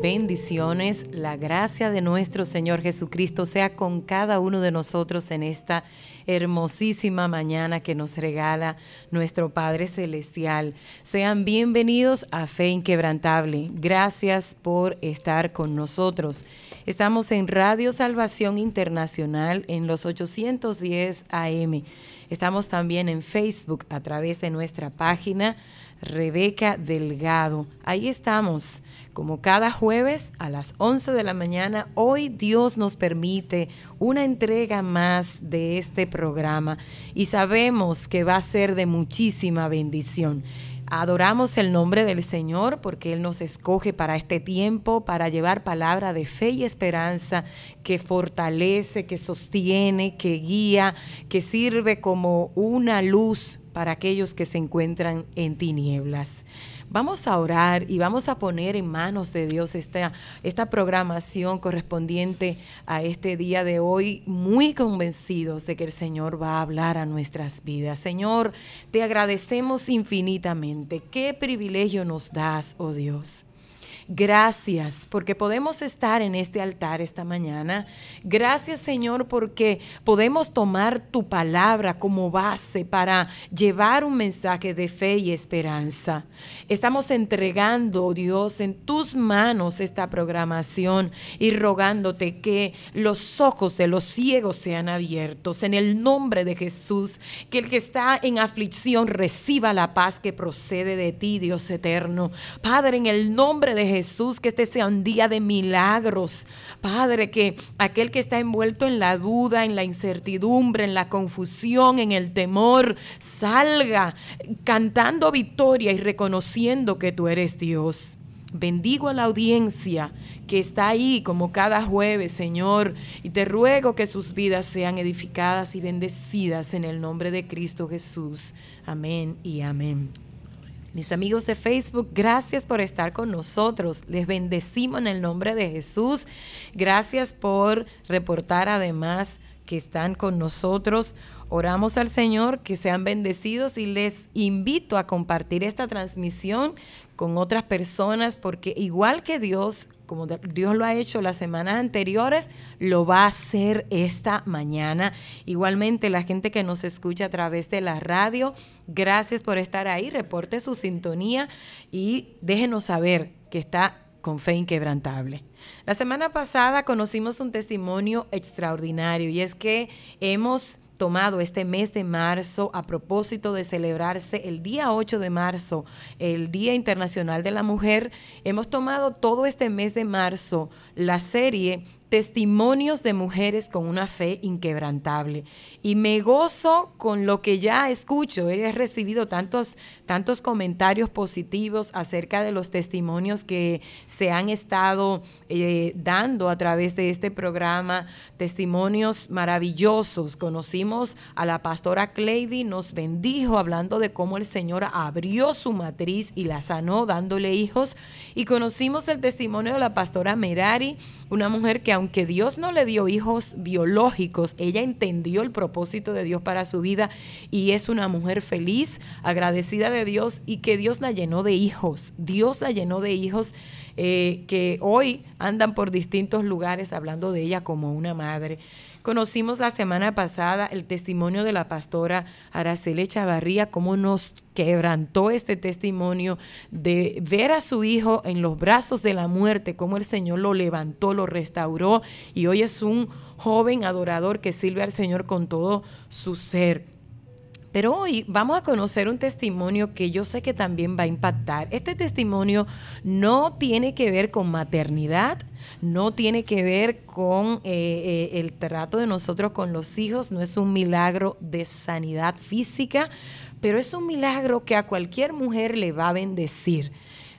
bendiciones. La gracia de nuestro Señor Jesucristo sea con cada uno de nosotros en esta hermosísima mañana que nos regala nuestro Padre Celestial. Sean bienvenidos a Fe Inquebrantable. Gracias por estar con nosotros. Estamos en Radio Salvación Internacional en los 810 AM. Estamos también en Facebook a través de nuestra página Rebeca Delgado. Ahí estamos, como cada jueves a las 11 de la mañana. Hoy Dios nos permite una entrega más de este programa y sabemos que va a ser de muchísima bendición. Adoramos el nombre del Señor porque Él nos escoge para este tiempo, para llevar palabra de fe y esperanza que fortalece, que sostiene, que guía, que sirve como una luz para aquellos que se encuentran en tinieblas. Vamos a orar y vamos a poner en manos de Dios esta, esta programación correspondiente a este día de hoy, muy convencidos de que el Señor va a hablar a nuestras vidas. Señor, te agradecemos infinitamente. Qué privilegio nos das, oh Dios Gracias porque podemos estar en este altar esta mañana. Gracias Señor porque podemos tomar tu palabra como base para llevar un mensaje de fe y esperanza. Estamos entregando, Dios, en tus manos esta programación y rogándote que los ojos de los ciegos sean abiertos en el nombre de Jesús, que el que está en aflicción reciba la paz que procede de ti, Dios eterno. Padre, en el nombre de Jesús, Jesús, que este sea un día de milagros. Padre, que aquel que está envuelto en la duda, en la incertidumbre, en la confusión, en el temor, salga cantando victoria y reconociendo que tú eres Dios. Bendigo a la audiencia que está ahí como cada jueves, Señor, y te ruego que sus vidas sean edificadas y bendecidas en el nombre de Cristo Jesús. Amén y amén. Mis amigos de Facebook, gracias por estar con nosotros. Les bendecimos en el nombre de Jesús. Gracias por reportar además que están con nosotros. Oramos al Señor que sean bendecidos y les invito a compartir esta transmisión con otras personas porque igual que Dios como Dios lo ha hecho las semanas anteriores, lo va a hacer esta mañana. Igualmente, la gente que nos escucha a través de la radio, gracias por estar ahí, reporte su sintonía y déjenos saber que está con fe inquebrantable. La semana pasada conocimos un testimonio extraordinario y es que hemos tomado este mes de marzo a propósito de celebrarse el día 8 de marzo, el Día Internacional de la Mujer, hemos tomado todo este mes de marzo la serie testimonios de mujeres con una fe inquebrantable. Y me gozo con lo que ya escucho. He recibido tantos, tantos comentarios positivos acerca de los testimonios que se han estado eh, dando a través de este programa. Testimonios maravillosos. Conocimos a la pastora Cleidy, nos bendijo hablando de cómo el Señor abrió su matriz y la sanó dándole hijos. Y conocimos el testimonio de la pastora Merari, una mujer que aunque Dios no le dio hijos biológicos, ella entendió el propósito de Dios para su vida y es una mujer feliz, agradecida de Dios y que Dios la llenó de hijos. Dios la llenó de hijos eh, que hoy andan por distintos lugares hablando de ella como una madre. Conocimos la semana pasada el testimonio de la pastora Araceli Chavarría, cómo nos quebrantó este testimonio de ver a su hijo en los brazos de la muerte, cómo el Señor lo levantó, lo restauró y hoy es un joven adorador que sirve al Señor con todo su ser. Pero hoy vamos a conocer un testimonio que yo sé que también va a impactar. Este testimonio no tiene que ver con maternidad, no tiene que ver con eh, eh, el trato de nosotros con los hijos, no es un milagro de sanidad física, pero es un milagro que a cualquier mujer le va a bendecir.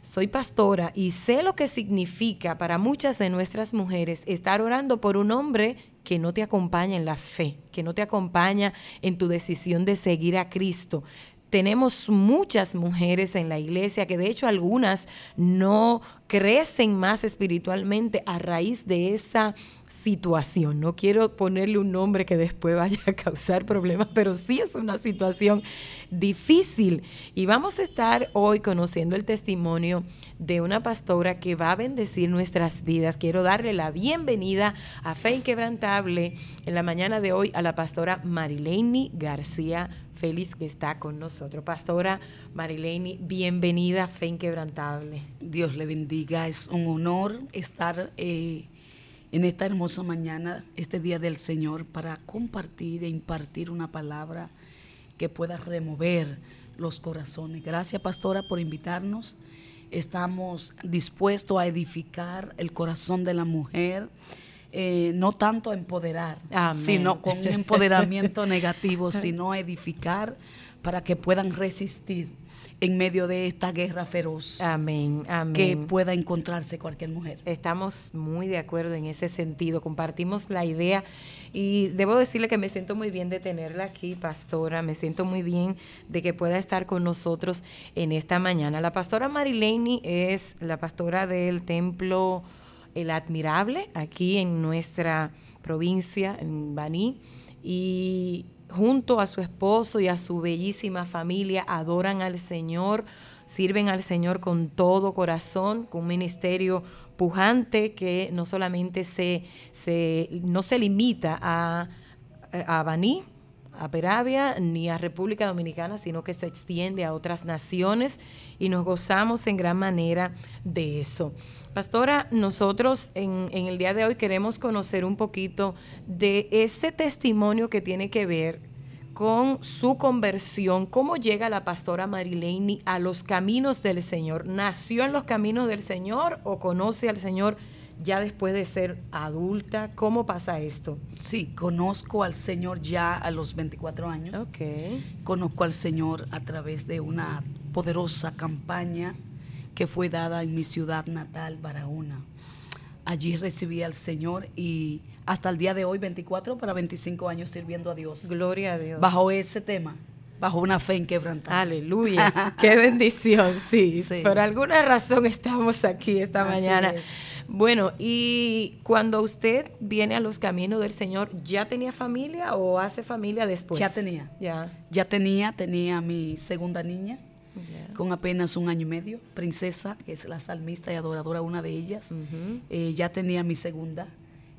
Soy pastora y sé lo que significa para muchas de nuestras mujeres estar orando por un hombre que no te acompaña en la fe, que no te acompaña en tu decisión de seguir a Cristo. Tenemos muchas mujeres en la iglesia que de hecho algunas no crecen más espiritualmente a raíz de esa situación. No quiero ponerle un nombre que después vaya a causar problemas, pero sí es una situación difícil. Y vamos a estar hoy conociendo el testimonio de una pastora que va a bendecir nuestras vidas. Quiero darle la bienvenida a Fe Inquebrantable en la mañana de hoy a la pastora Marilene García Félix que está con nosotros. Pastora Marilene, bienvenida a Fe Inquebrantable. Dios le bendiga, es un honor estar... Eh, en esta hermosa mañana, este día del Señor, para compartir e impartir una palabra que pueda remover los corazones. Gracias, pastora, por invitarnos. Estamos dispuestos a edificar el corazón de la mujer. Eh, no tanto a empoderar, sino con un empoderamiento negativo, sino a edificar para que puedan resistir en medio de esta guerra feroz. Amén, amén. Que pueda encontrarse cualquier mujer. Estamos muy de acuerdo en ese sentido, compartimos la idea y debo decirle que me siento muy bien de tenerla aquí, pastora, me siento muy bien de que pueda estar con nosotros en esta mañana. La pastora Marilene es la pastora del templo El Admirable, aquí en nuestra provincia, en Baní, y junto a su esposo y a su bellísima familia, adoran al Señor, sirven al Señor con todo corazón, con un ministerio pujante que no solamente se, no se limita a, a Baní, a Peravia ni a República Dominicana, sino que se extiende a otras naciones y nos gozamos en gran manera de eso. Pastora, nosotros en, el día de hoy queremos conocer un poquito de ese testimonio que tiene que ver con su conversión, cómo llega la pastora Marilene a los caminos del Señor. ¿Nació en los caminos del Señor o conoce al Señor ya después de ser adulta? ¿Cómo pasa esto? Sí, conozco al Señor ya a los 24 años. Ok. Conozco al Señor a través de una poderosa campaña que fue dada en mi ciudad natal, Barahona. Allí recibí al Señor y hasta el día de hoy, 24 para 25 años sirviendo a Dios. Gloria a Dios. Bajo ese tema, bajo una fe inquebrantable. Aleluya. Qué bendición, sí. Por alguna razón estamos aquí esta mañana. Bueno, y cuando usted viene a los caminos del Señor, ¿ya tenía familia o hace familia después? Ya tenía. Ya. Ya tenía, tenía mi segunda niña con apenas un año y medio, Princesa, que es la salmista y adoradora, una de ellas. Eh, ya tenía mi segunda.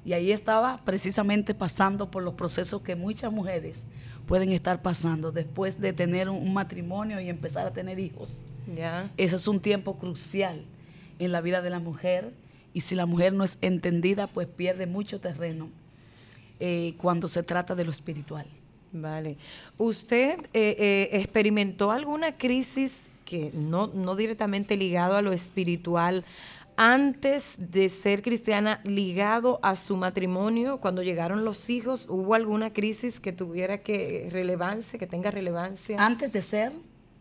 Y ahí estaba precisamente pasando por los procesos que muchas mujeres pueden estar pasando después de tener un, matrimonio y empezar a tener hijos. Ese es un tiempo crucial en la vida de la mujer y si la mujer no es entendida, pues pierde mucho terreno eh, cuando se trata de lo espiritual. Vale. ¿Usted eh, experimentó alguna crisis que no, no directamente ligado a lo espiritual, antes de ser cristiana, ligado a su matrimonio, cuando llegaron los hijos, ¿hubo alguna crisis que tuviera que relevancia, que tenga relevancia? Antes de ser.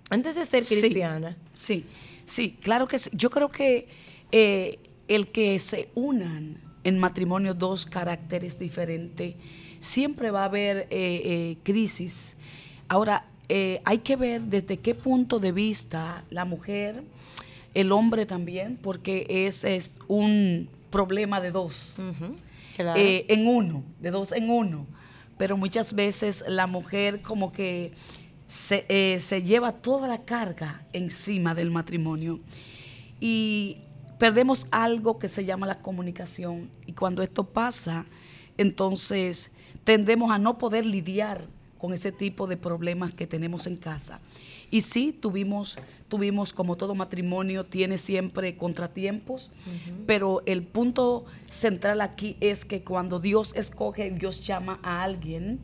Antes de ser cristiana. Sí, sí, claro que sí. Yo creo que eh, el que se unan en matrimonio dos caracteres diferentes, siempre va a haber eh, eh, crisis. Ahora, eh, hay que ver desde qué punto de vista la mujer, el hombre también, porque ese es un problema de dos, en uno, de dos en uno. Pero muchas veces la mujer como que se, se lleva toda la carga encima del matrimonio y perdemos algo que se llama la comunicación. Y cuando esto pasa, entonces tendemos a no poder lidiar con ese tipo de problemas que tenemos en casa. Y sí, tuvimos, tuvimos como todo matrimonio, tiene siempre contratiempos, pero el punto central aquí es que cuando Dios escoge, Dios llama a alguien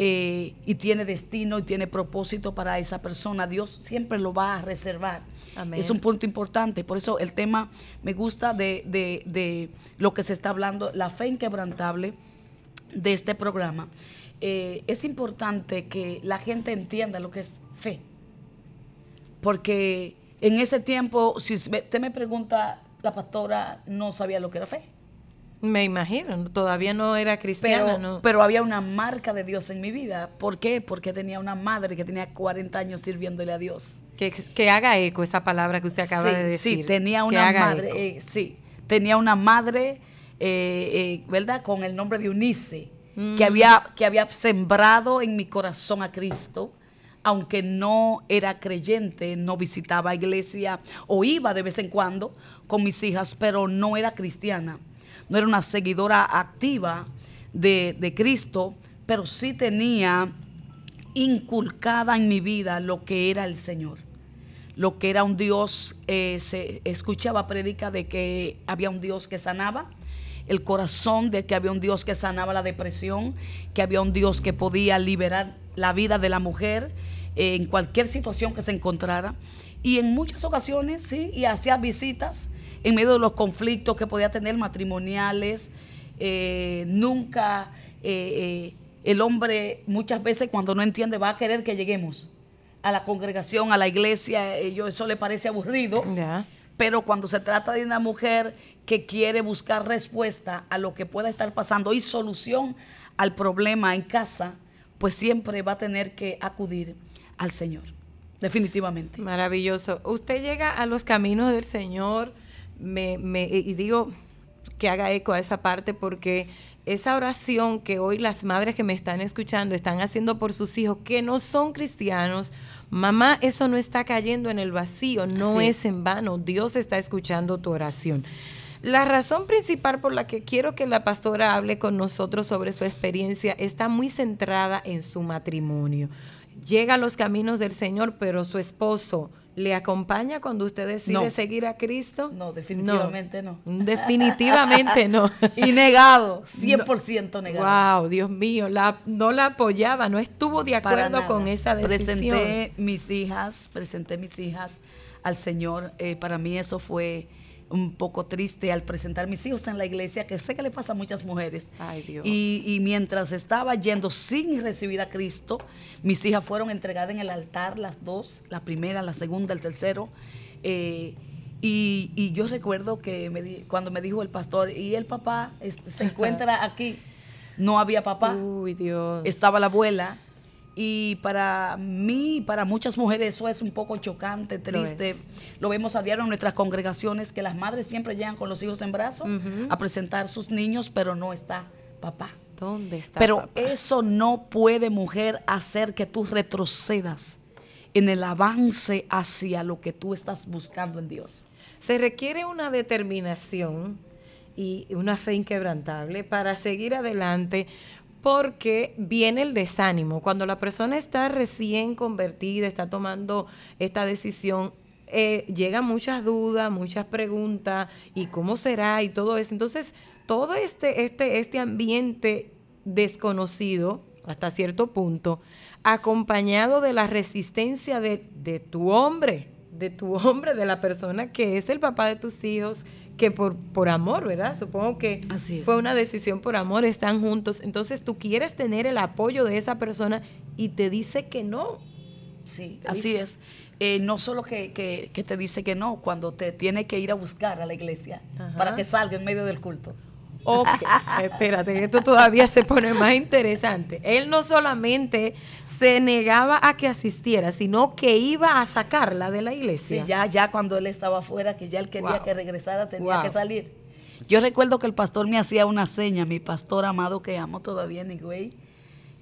eh, y tiene destino y tiene propósito para esa persona, Dios siempre lo va a reservar. Es un punto importante, por eso el tema me gusta de, de, de lo que se está hablando, la fe inquebrantable de este programa eh, es importante que la gente entienda lo que es fe. Porque en ese tiempo, si usted me pregunta, la pastora no sabía lo que era fe. Me imagino, todavía no era cristiana. Pero, pero había una marca de Dios en mi vida. ¿Por qué? Porque tenía una madre que tenía 40 años sirviéndole a Dios. Que, haga eco esa palabra que usted acaba de decir. Sí, tenía una madre, eh, sí, tenía una madre eh, ¿verdad? Con el nombre de Eunice, Mm. que, había, que había sembrado en mi corazón a Cristo, aunque no era creyente, no visitaba iglesia o iba de vez en cuando con mis hijas, pero no era cristiana, no era una seguidora activa de, de Cristo, pero sí tenía inculcada en mi vida lo que era el Señor lo que era un Dios, eh, se escuchaba predica de que había un Dios que sanaba, el corazón de que había un Dios que sanaba la depresión, que había un Dios que podía liberar la vida de la mujer eh, en cualquier situación que se encontrara. Y en muchas ocasiones, sí, y hacía visitas en medio de los conflictos que podía tener matrimoniales. Eh, nunca eh, el hombre muchas veces cuando no entiende va a querer que lleguemos a la congregación, a la iglesia, ellos eso le parece aburrido. Pero cuando se trata de una mujer que quiere buscar respuesta a lo que pueda estar pasando y solución al problema en casa, pues siempre va a tener que acudir al Señor. Definitivamente. Maravilloso. Usted llega a los caminos del Señor, me, me- y digo que haga eco a esa parte porque esa oración que hoy las madres que me están escuchando están haciendo por sus hijos que no son cristianos, mamá, eso no está cayendo en el vacío, no es en vano, Dios está escuchando tu oración. La razón principal por la que quiero que la pastora hable con nosotros sobre su experiencia está muy centrada en su matrimonio. Llega a los caminos del Señor, pero su esposo le acompaña cuando usted decide No. seguir a Cristo. No, definitivamente no. Definitivamente no. Y negado, 100% negado. Wow, Dios mío, la, no la apoyaba, no estuvo de acuerdo con esa decisión. Presenté mis hijas, presenté mis hijas al Señor. Eh, para mí eso fue un poco triste al presentar mis hijos en la iglesia, que sé que le pasa a muchas mujeres. Ay, Dios. Y, y mientras estaba yendo sin recibir a Cristo, mis hijas fueron entregadas en el altar, las dos, la primera, la segunda, el tercero. Eh, y, y yo recuerdo que me di- cuando me dijo el pastor, y el papá este, se encuentra aquí, no había papá Uy, Dios. estaba la abuela. Y para mí, y para muchas mujeres, eso es un poco chocante, triste. Lo, vemos a diario en nuestras congregaciones, que las madres siempre llegan con los hijos en brazos Ujú. a presentar sus niños, pero no está papá. ¿Dónde está? Pero papá? eso no puede, mujer, hacer que tú retrocedas en el avance hacia lo que tú estás buscando en Dios. Se requiere una determinación y una fe inquebrantable para seguir adelante porque viene el desánimo. Cuando la persona está recién convertida, está tomando esta decisión, eh, llegan muchas dudas, muchas preguntas, y cómo será y todo eso. Entonces, todo este, este, este ambiente desconocido, hasta cierto punto, acompañado de la resistencia de, de tu hombre, de tu hombre, de la persona que es el papá de tus hijos, que por, por amor, ¿verdad? Supongo que Así fue una decisión por amor, están juntos. Entonces tú quieres tener el apoyo de esa persona y te dice que no. Sí, así dice- es. Eh, no solo que, que- que te dice que no, cuando te tiene que ir a buscar a la iglesia Ajá. para que salga en medio del culto. Ok, espérate, esto todavía se pone más interesante. Él no solamente se negaba a que asistiera, sino que iba a sacarla de la Sí, iglesia. ya, ya cuando él estaba afuera, que ya él quería Wow. que regresara, tenía Wow. que salir. Yo recuerdo que el pastor me hacía una seña, mi pastor amado que amo todavía en Higüey,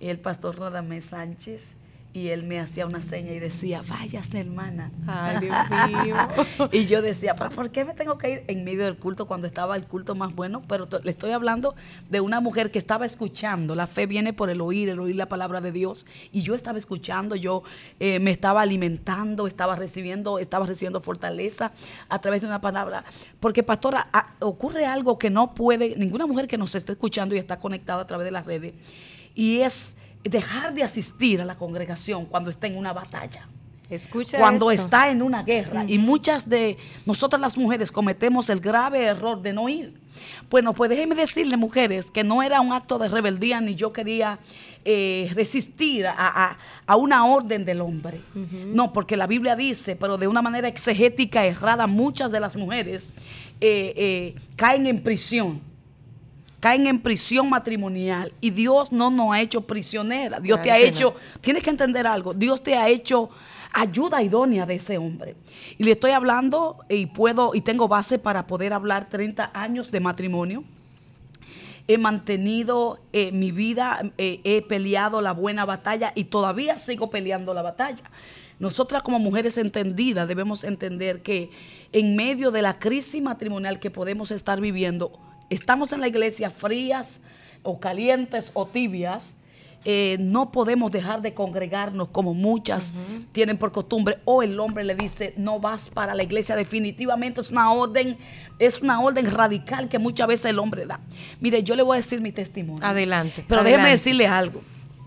el pastor Radamés Sánchez, y él me hacía una seña y decía, váyase hermana. Ay, Dios mío. y yo decía, ¿pero por qué me tengo que ir en medio del culto cuando estaba el culto más bueno? Pero le estoy hablando de una mujer que estaba escuchando. La fe viene por el oír, el oír la palabra de Dios. Y yo estaba escuchando, yo eh, me estaba alimentando, estaba recibiendo, estaba recibiendo fortaleza a través de una palabra. Porque, pastora, a- ocurre algo que no puede, ninguna mujer que nos esté escuchando y está conectada a través de las redes, y es dejar de asistir a la congregación cuando está en una batalla Escucha cuando esto. está en una guerra. Y muchas de nosotras las mujeres cometemos el grave error de no ir. Bueno, pues déjenme decirle, mujeres, que no era un acto de rebeldía ni yo quería eh, resistir a, a- a una orden del hombre. No, porque la Biblia dice, pero de una manera exegética errada, muchas de las mujeres eh, eh, caen en prisión caen en prisión matrimonial y Dios no nos ha hecho prisionera. Dios te ha hecho, tienes que entender algo, Dios te ha hecho ayuda idónea de ese hombre. Y le estoy hablando y puedo y tengo base para poder hablar 30 años de matrimonio. he mantenido eh, mi vida, eh, he peleado la buena batalla y todavía sigo peleando la batalla. Nosotras como mujeres entendidas debemos entender que en medio de la crisis matrimonial que podemos estar viviendo, estamos en la iglesia frías o calientes o tibias, eh, no podemos dejar de congregarnos como muchas tienen por costumbre. O el hombre le dice, no vas para la iglesia. Definitivamente es una orden, es una orden radical que muchas veces el hombre da. Mire, yo le voy a decir mi testimonio. Adelante. Pero déjeme decirle algo.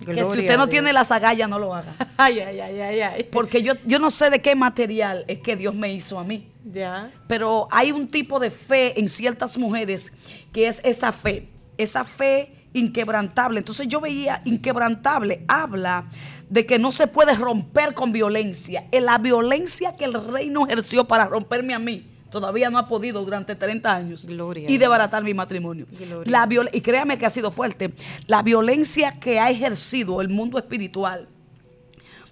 que si usted no tiene las agallas, no lo haga. ay, ay, ay, ay, ay. Porque yo, yo no sé de qué material es que Dios me hizo a mí. Ya. Pero hay un tipo de fe en ciertas mujeres que es esa fe. Esa fe inquebrantable. Entonces yo veía inquebrantable, habla de que no se puede romper con violencia. En la violencia que el reino ejerció para romperme a mí, todavía no ha podido durante 30 años Gloria y desbaratar mi matrimonio. La y créame que ha sido fuerte. La violencia que ha ejercido el mundo espiritual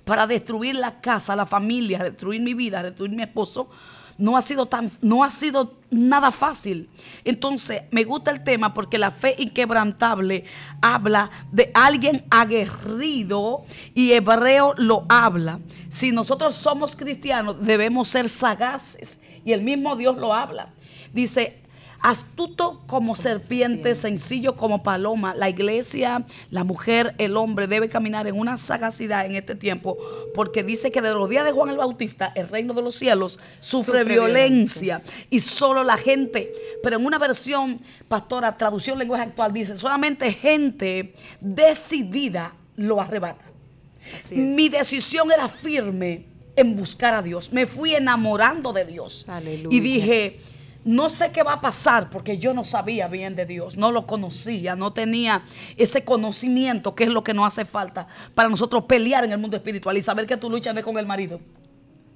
para destruir la casa, la familia, destruir mi vida, destruir mi esposo, no ha sido tan, no ha sido nada fácil. Entonces, me gusta el tema porque la fe inquebrantable habla de alguien aguerrido y hebreo lo habla. Si nosotros somos cristianos, debemos ser sagaces y el mismo Dios lo habla. Dice, Astuto como serpiente, sencillo como paloma. La iglesia, la mujer, el hombre debe caminar en una sagacidad en este tiempo, porque dice que de los días de Juan el Bautista, el reino de los cielos sufre, violencia, y solo la gente, pero en una versión, pastora, traducción lenguaje actual, dice, solamente gente decidida lo arrebata. Mi decisión era firme en buscar a Dios. Me fui enamorando de Dios. Y dije, no sé qué va a pasar porque yo no sabía bien de Dios, no lo conocía, no tenía ese conocimiento que es lo que nos hace falta para nosotros pelear en el mundo espiritual y saber que tu lucha no es con el marido.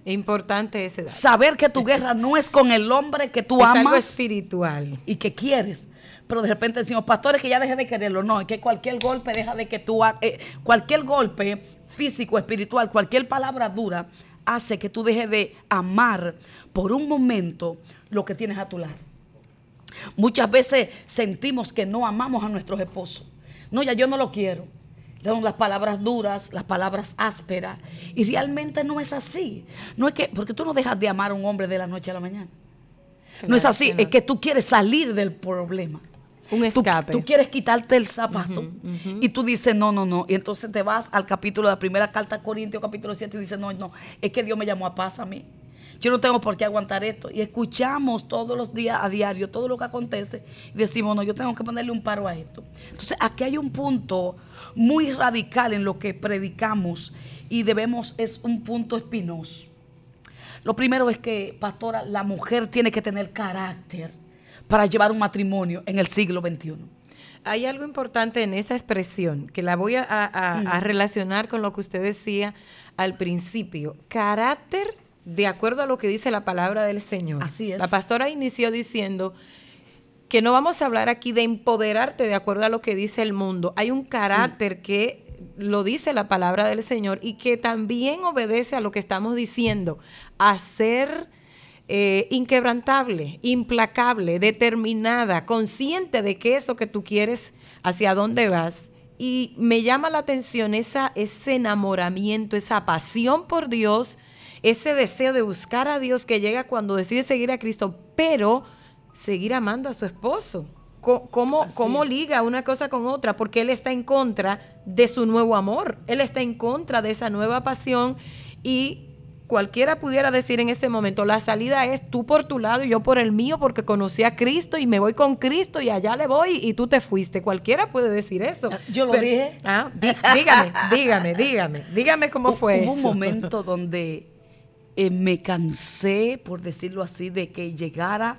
Importante ese dato. Saber que tu guerra no es con el hombre que tú amas. Algo espiritual. Y que quieres. Pero de repente decimos, pastores, que ya deje de quererlo. No, es que cualquier golpe deja de que tú. Eh, cualquier golpe físico, espiritual, cualquier palabra dura hace que tú dejes de amar por un momento lo que tienes a tu lado. Muchas veces sentimos que no amamos a nuestros esposos. No, ya yo no lo quiero. Le las palabras duras, las palabras ásperas. Y realmente no es así. No es que, porque tú no dejas de amar a un hombre de la noche a la mañana. no es así, es que tú quieres salir del problema. Un escape. Tú, quieres quitarte el zapato y tú dices, no, no, no. Y entonces te vas al capítulo de la primera carta a Corintios, capítulo 7, y dices, no, no, es que Dios me llamó a paz a mí. Yo no tengo por qué aguantar esto. Y escuchamos todos los días a diario todo lo que acontece y decimos, no, yo tengo que ponerle un paro a esto. Entonces, aquí hay un punto muy radical en lo que predicamos y debemos, es un punto espinoso. Lo primero es que, pastora, la mujer tiene que tener carácter para llevar un matrimonio en el siglo XXI. Hay algo importante en esa expresión que la voy a, a relacionar con lo que usted decía al principio. Carácter de acuerdo a lo que dice la palabra del Señor. Así es. La pastora inició diciendo que no vamos a hablar aquí de empoderarte de acuerdo a lo que dice el mundo. Hay un carácter que lo dice la palabra del Señor y que también obedece a lo que estamos diciendo, a ser eh, inquebrantable, implacable, determinada, consciente de que eso que tú quieres, hacia dónde vas. Y me llama la atención esa, ese enamoramiento, esa pasión por Dios, ese deseo de buscar a Dios que llega cuando decide seguir a Cristo, pero seguir amando a su esposo. ¿Cómo, cómo liga una cosa con otra? Porque él está en contra de su nuevo amor, él está en contra de esa nueva pasión y cualquiera pudiera decir en este momento, la salida es tú por tu lado y yo por el mío porque conocí a Cristo y me voy con Cristo y allá le voy y tú te fuiste. Cualquiera puede decir eso. Ah, yo lo dije. Ah, dígame, dígame, dígame, dígame cómo fue Hubo un momento donde eh, me cansé, por decirlo así, de que llegara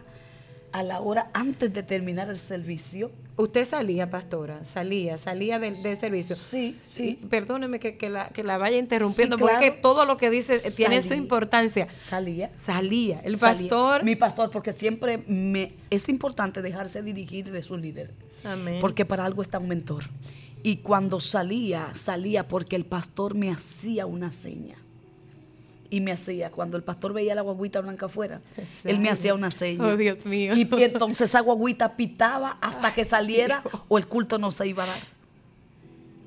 a la hora antes de terminar el servicio. Usted salía, pastora, salía, salía del, servicio. Sí, sí. perdóneme que, la, vaya interrumpiendo, porque todo lo que dice tiene su importancia. Salía. Salía. El pastor. Mi pastor, porque siempre me es importante dejarse dirigir de su líder. Amén. Porque para algo está un mentor. Y cuando salía, salía porque el pastor me hacía una seña y me hacía, cuando el pastor veía la guaguita blanca afuera, él me hacía una seña. Oh, Dios mío. Y, entonces esa guaguita pitaba hasta que saliera o el culto no se iba a dar.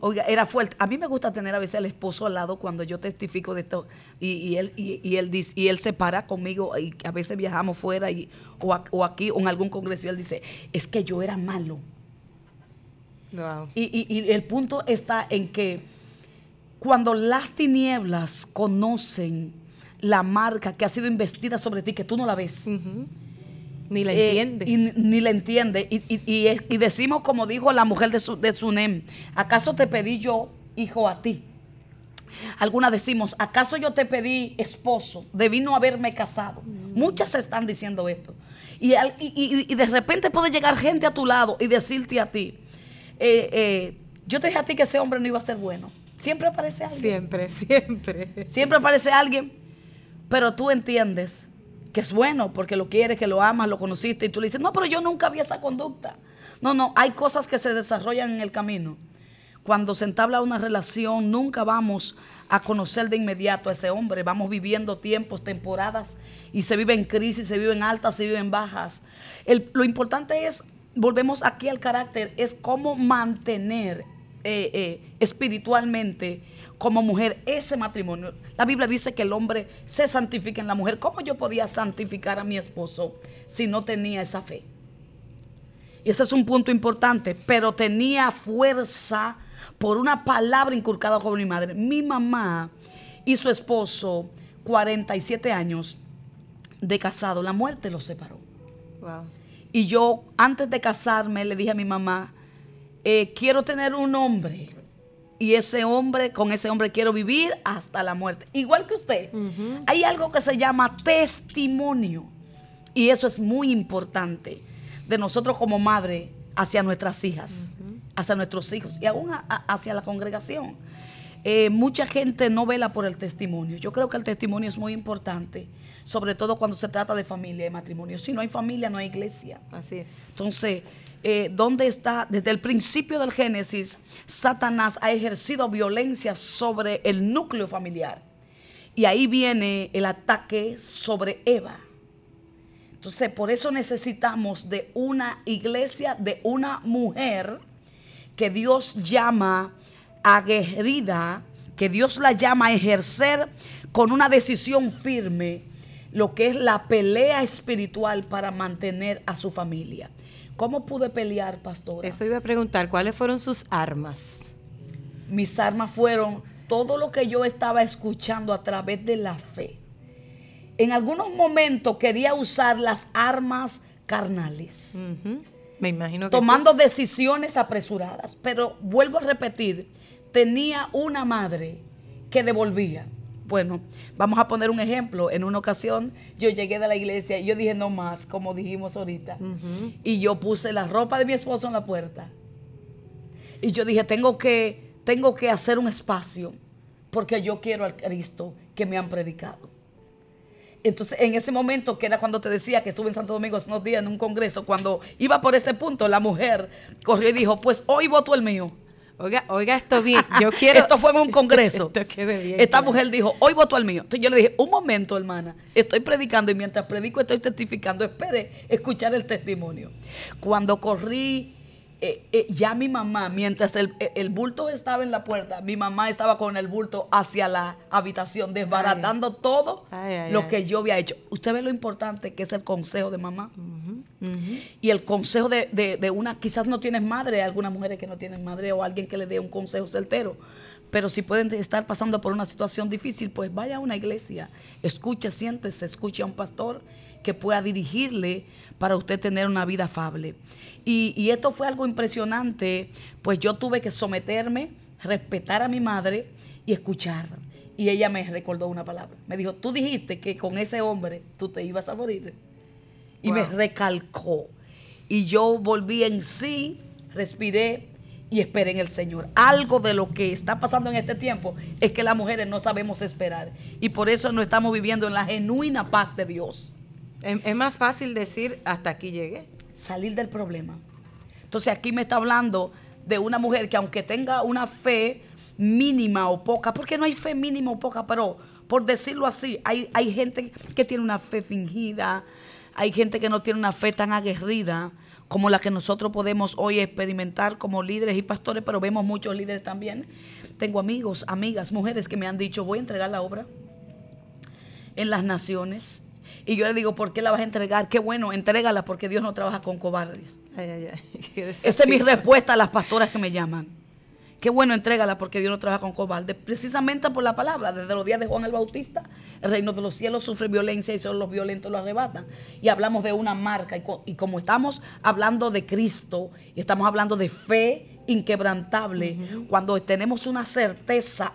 Oiga, era fuerte. A mí me gusta tener a veces al esposo al lado cuando yo testifico de esto y, y él y, y él dice, y él se para conmigo y a veces viajamos fuera y, o, a- o aquí o en algún congreso y él dice, es que yo era malo. Wow. Y, y- y el punto está en que cuando las tinieblas conocen la marca que ha sido investida sobre ti, que tú no la ves. Ni la eh, entiendes. y ni- la entiende. Y, y- y es- y decimos, como dijo la mujer de, su, de Sunem, ¿acaso te pedí yo, hijo, a ti? Algunas decimos, ¿acaso yo te pedí esposo? Debí no haberme casado. Muchas están diciendo esto. Y de repente puede llegar gente a tu lado y decirte a ti, eh, eh, yo te dije a ti que ese hombre no iba a ser bueno. Siempre aparece alguien. Siempre, siempre. Siempre aparece alguien, pero tú entiendes que es bueno porque lo quieres, que lo amas, lo conociste y tú le dices, no, pero yo nunca vi esa conducta. No, no, hay cosas que se desarrollan en el camino. Cuando se entabla una relación, nunca vamos a conocer de inmediato a ese hombre. Vamos viviendo tiempos, temporadas, y se vive en crisis, se vive en altas, se vive en bajas. El- lo importante es, volvemos aquí al carácter, es cómo mantener eh, eh, espiritualmente como mujer ese matrimonio. La Biblia dice que el hombre se santifica en la mujer. ¿Cómo yo podía santificar a mi esposo si no tenía esa fe? Y ese es un punto importante, pero tenía fuerza por una palabra inculcada por mi madre. Mi mamá y su esposo, 47 años de casado, la muerte los separó. Wow. Y yo, antes de casarme, le dije a mi mamá, eh, quiero tener un hombre. Y ese hombre, con ese hombre quiero vivir hasta la muerte. Igual que usted, hay algo que se llama testimonio. Y eso es muy importante de nosotros como madre hacia nuestras hijas, hacia nuestros hijos y aún a- hacia la congregación. Eh, mucha gente no vela por el testimonio. Yo creo que el testimonio es muy importante, sobre todo cuando se trata de familia y matrimonio. Si no hay familia, no hay iglesia. Así es. Entonces, eh, ¿dónde está? Desde el principio del Génesis, Satanás ha ejercido violencia sobre el núcleo familiar. Y ahí viene el ataque sobre Eva. Entonces, por eso necesitamos de una iglesia, de una mujer que Dios llama aguerrida, que Dios la llama a ejercer con una decisión firme lo que es la pelea espiritual para mantener a su familia. ¿Cómo pude pelear, pastora? Eso iba a preguntar, ¿cuáles fueron sus armas? Mis armas fueron todo lo que yo estaba escuchando a través de la fe. En algunos momentos quería usar las armas carnales. Me imagino que tomando decisiones apresuradas. Pero vuelvo a repetir, tenía una madre que devolvía. Bueno, vamos a poner un ejemplo. En una ocasión yo llegué de la iglesia y yo dije no más, como dijimos ahorita. Y yo puse la ropa de mi esposo en la puerta. Y yo dije, tengo que, tengo que hacer un espacio porque yo quiero al Cristo que me han predicado. Entonces, en ese momento, que era cuando te decía que estuve en Santo Domingo hace unos días en un congreso, cuando iba por ese punto, la mujer corrió y dijo, pues hoy voto el mío. Oiga, oiga esto bien. Yo quiero. Esto fue en un congreso. Esto quede bien Esta claro. mujer dijo, hoy voto el mío. Entonces yo le dije, un momento, hermana, estoy predicando y mientras predico estoy testificando. Espere escuchar el testimonio. Cuando corrí, eh, eh, ya mi mamá, mientras el, eh, el bulto estaba en la puerta, mi mamá estaba con el bulto hacia la habitación, desbaratando todo Ay, ay, lo que yo había hecho. Usted ve lo importante que es el consejo de mamá. Y el consejo de una, quizás no tienes madre, algunas mujeres que no tienen madre o alguien que le dé un consejo certero. Pero si pueden estar pasando por una situación difícil, pues vaya a una iglesia, escuche, siéntese, escuche a un pastor que pueda dirigirle para usted tener una vida afable. Y, y esto fue algo impresionante, pues yo tuve que someterme, respetar a mi madre y escuchar. Y ella me recordó una palabra. Me dijo, tú dijiste que con ese hombre tú te ibas a morir y me recalcó. Y yo volví en sí, respiré y esperé en el Señor. Algo de lo que está pasando en este tiempo es que las mujeres no sabemos esperar. Y por eso no estamos viviendo en la genuina paz de Dios. Es, es más fácil decir hasta aquí llegué. Salir del problema. Entonces aquí me está hablando de una mujer que aunque tenga una fe mínima o poca, porque no hay fe mínima o poca, pero por decirlo así, hay, hay gente que tiene una fe fingida, hay gente que no tiene una fe tan aguerrida como la que nosotros podemos hoy experimentar como líderes y pastores, pero vemos muchos líderes también. Tengo amigos, amigas, mujeres que me han dicho, voy a entregar la obra en las naciones. Y yo le digo, ¿por qué la vas a entregar? Qué bueno, entrégala porque Dios no trabaja con cobardes. Esa es mi respuesta a las pastoras que me llaman. Qué bueno, entrégala porque Dios no trabaja con cobardes. Precisamente por la palabra, desde los días de Juan el Bautista, el reino de los cielos sufre violencia y solo los violentos lo arrebatan. Y hablamos de una marca. Y, como estamos hablando de Cristo y estamos hablando de fe inquebrantable, cuando tenemos una certeza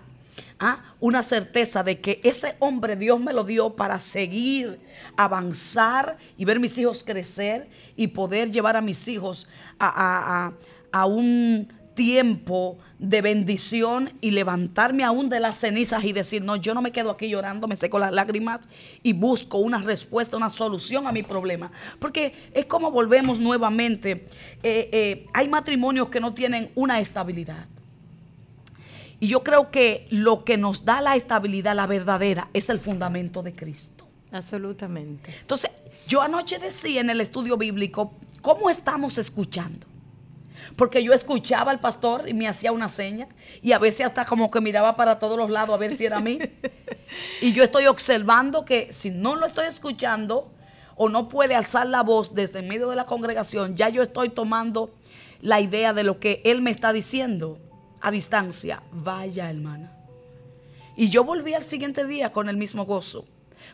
¿Ah? una certeza de que ese hombre Dios me lo dio para seguir, avanzar y ver mis hijos crecer y poder llevar a mis hijos a, a un tiempo de bendición y levantarme aún de las cenizas y decir, no, yo no me quedo aquí llorando, me seco las lágrimas y busco una respuesta, una solución a mi problema. Porque es como volvemos nuevamente. Eh, eh, hay matrimonios que no tienen una estabilidad. Y yo creo que lo que nos da la estabilidad, la verdadera, es el fundamento de Cristo. Absolutamente. Entonces, yo anoche decía en el estudio bíblico, ¿cómo estamos escuchando? Porque yo escuchaba al pastor y me hacía una seña y a veces hasta como que miraba para todos los lados a ver si era a mí. y yo estoy observando que si no lo estoy escuchando o no puede alzar la voz desde el medio de la congregación, ya yo estoy tomando la idea de lo que él me está diciendo a distancia. Vaya, hermana. Y yo volví al siguiente día con el mismo gozo,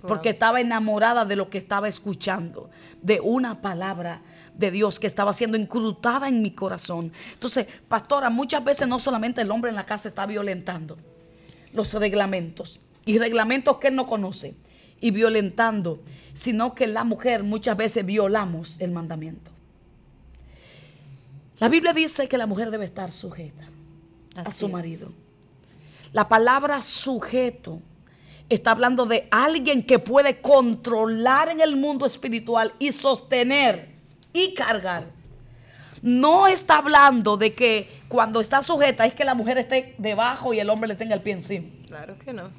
porque estaba enamorada de lo que estaba escuchando, de una palabra de Dios que estaba siendo incrutada en mi corazón. Entonces, pastora, muchas veces no solamente el hombre en la casa está violentando los reglamentos y reglamentos que él no conoce y violentando, sino que la mujer muchas veces violamos el mandamiento. La Biblia dice que la mujer debe estar sujeta a su marido. La palabra sujeto está hablando de alguien que puede controlar en el mundo espiritual y sostener y cargar. No está hablando de que cuando está sujeta es que la mujer esté debajo y el hombre le tenga el pie encima. Claro que no.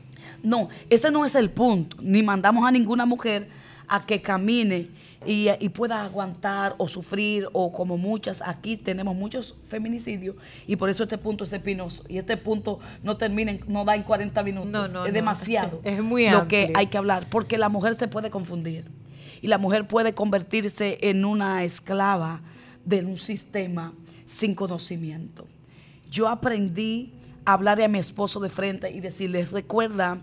No, ese no es el punto. Ni mandamos a ninguna mujer a que camine y, pueda aguantar o sufrir o como muchas, aquí tenemos muchos feminicidios y por eso este punto es espinoso y este punto no termina, no da en 40 minutos. No, no, es demasiado es muy lo que hay que hablar porque la mujer se puede confundir y la mujer puede convertirse en una esclava de un sistema sin conocimiento. Yo aprendí a hablarle a mi esposo de frente y decirle, recuerda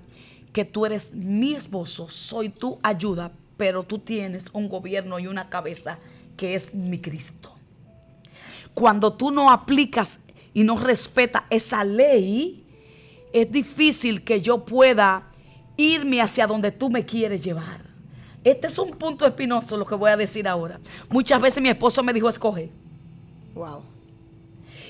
que tú eres mi esposo, soy tu ayuda, pero tú tienes un gobierno y una cabeza que es mi Cristo. Cuando tú no aplicas y no respetas esa ley, es difícil que yo pueda irme hacia donde tú me quieres llevar. Este es un punto espinoso lo que voy a decir ahora. Muchas veces mi esposo me dijo, escoge. Wow.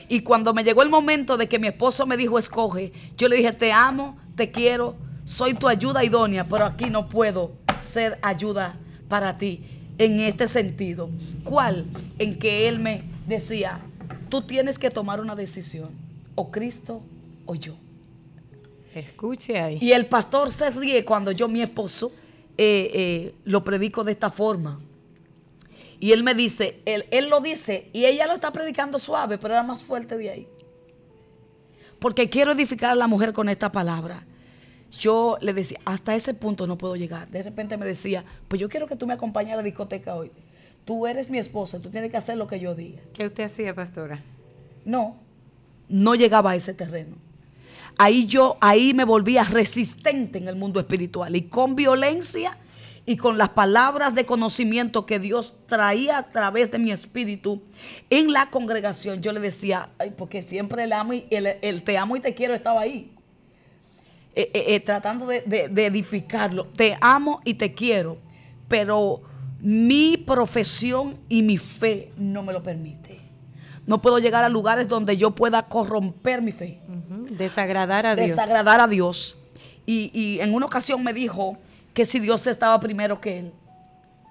Y cuando me llegó el momento de que mi esposo me dijo, escoge, yo le dije, te amo, te quiero, soy tu ayuda idónea, pero aquí no puedo ser ayuda para ti en este sentido. ¿Cuál? En que él me decía, tú tienes que tomar una decisión, o Cristo o yo. Escuche ahí. Y el pastor se ríe cuando yo, mi esposo, eh, eh, lo predico de esta forma. Y él me dice, él, él lo dice, y ella lo está predicando suave, pero era más fuerte de ahí. Porque quiero edificar a la mujer con esta palabra. Yo le decía, hasta ese punto no puedo llegar. De repente me decía, pues yo quiero que tú me acompañes a la discoteca hoy. Tú eres mi esposa, tú tienes que hacer lo que yo diga. ¿Qué usted hacía, pastora? No, no llegaba a ese terreno ahí yo, ahí me volvía resistente en el mundo espiritual y con violencia y con las palabras de conocimiento que Dios traía a través de mi espíritu en la congregación, yo le decía, porque siempre el, amo y, el, te amo y te quiero estaba ahí. Eh, eh, eh, tratando de, de edificarlo. Te amo y te quiero, pero mi profesión y mi fe no me lo permite. No puedo llegar a lugares donde yo pueda corromper mi fe. Desagradar a Dios. Desagradar a Dios. Y, en una ocasión me dijo que si Dios estaba primero que él.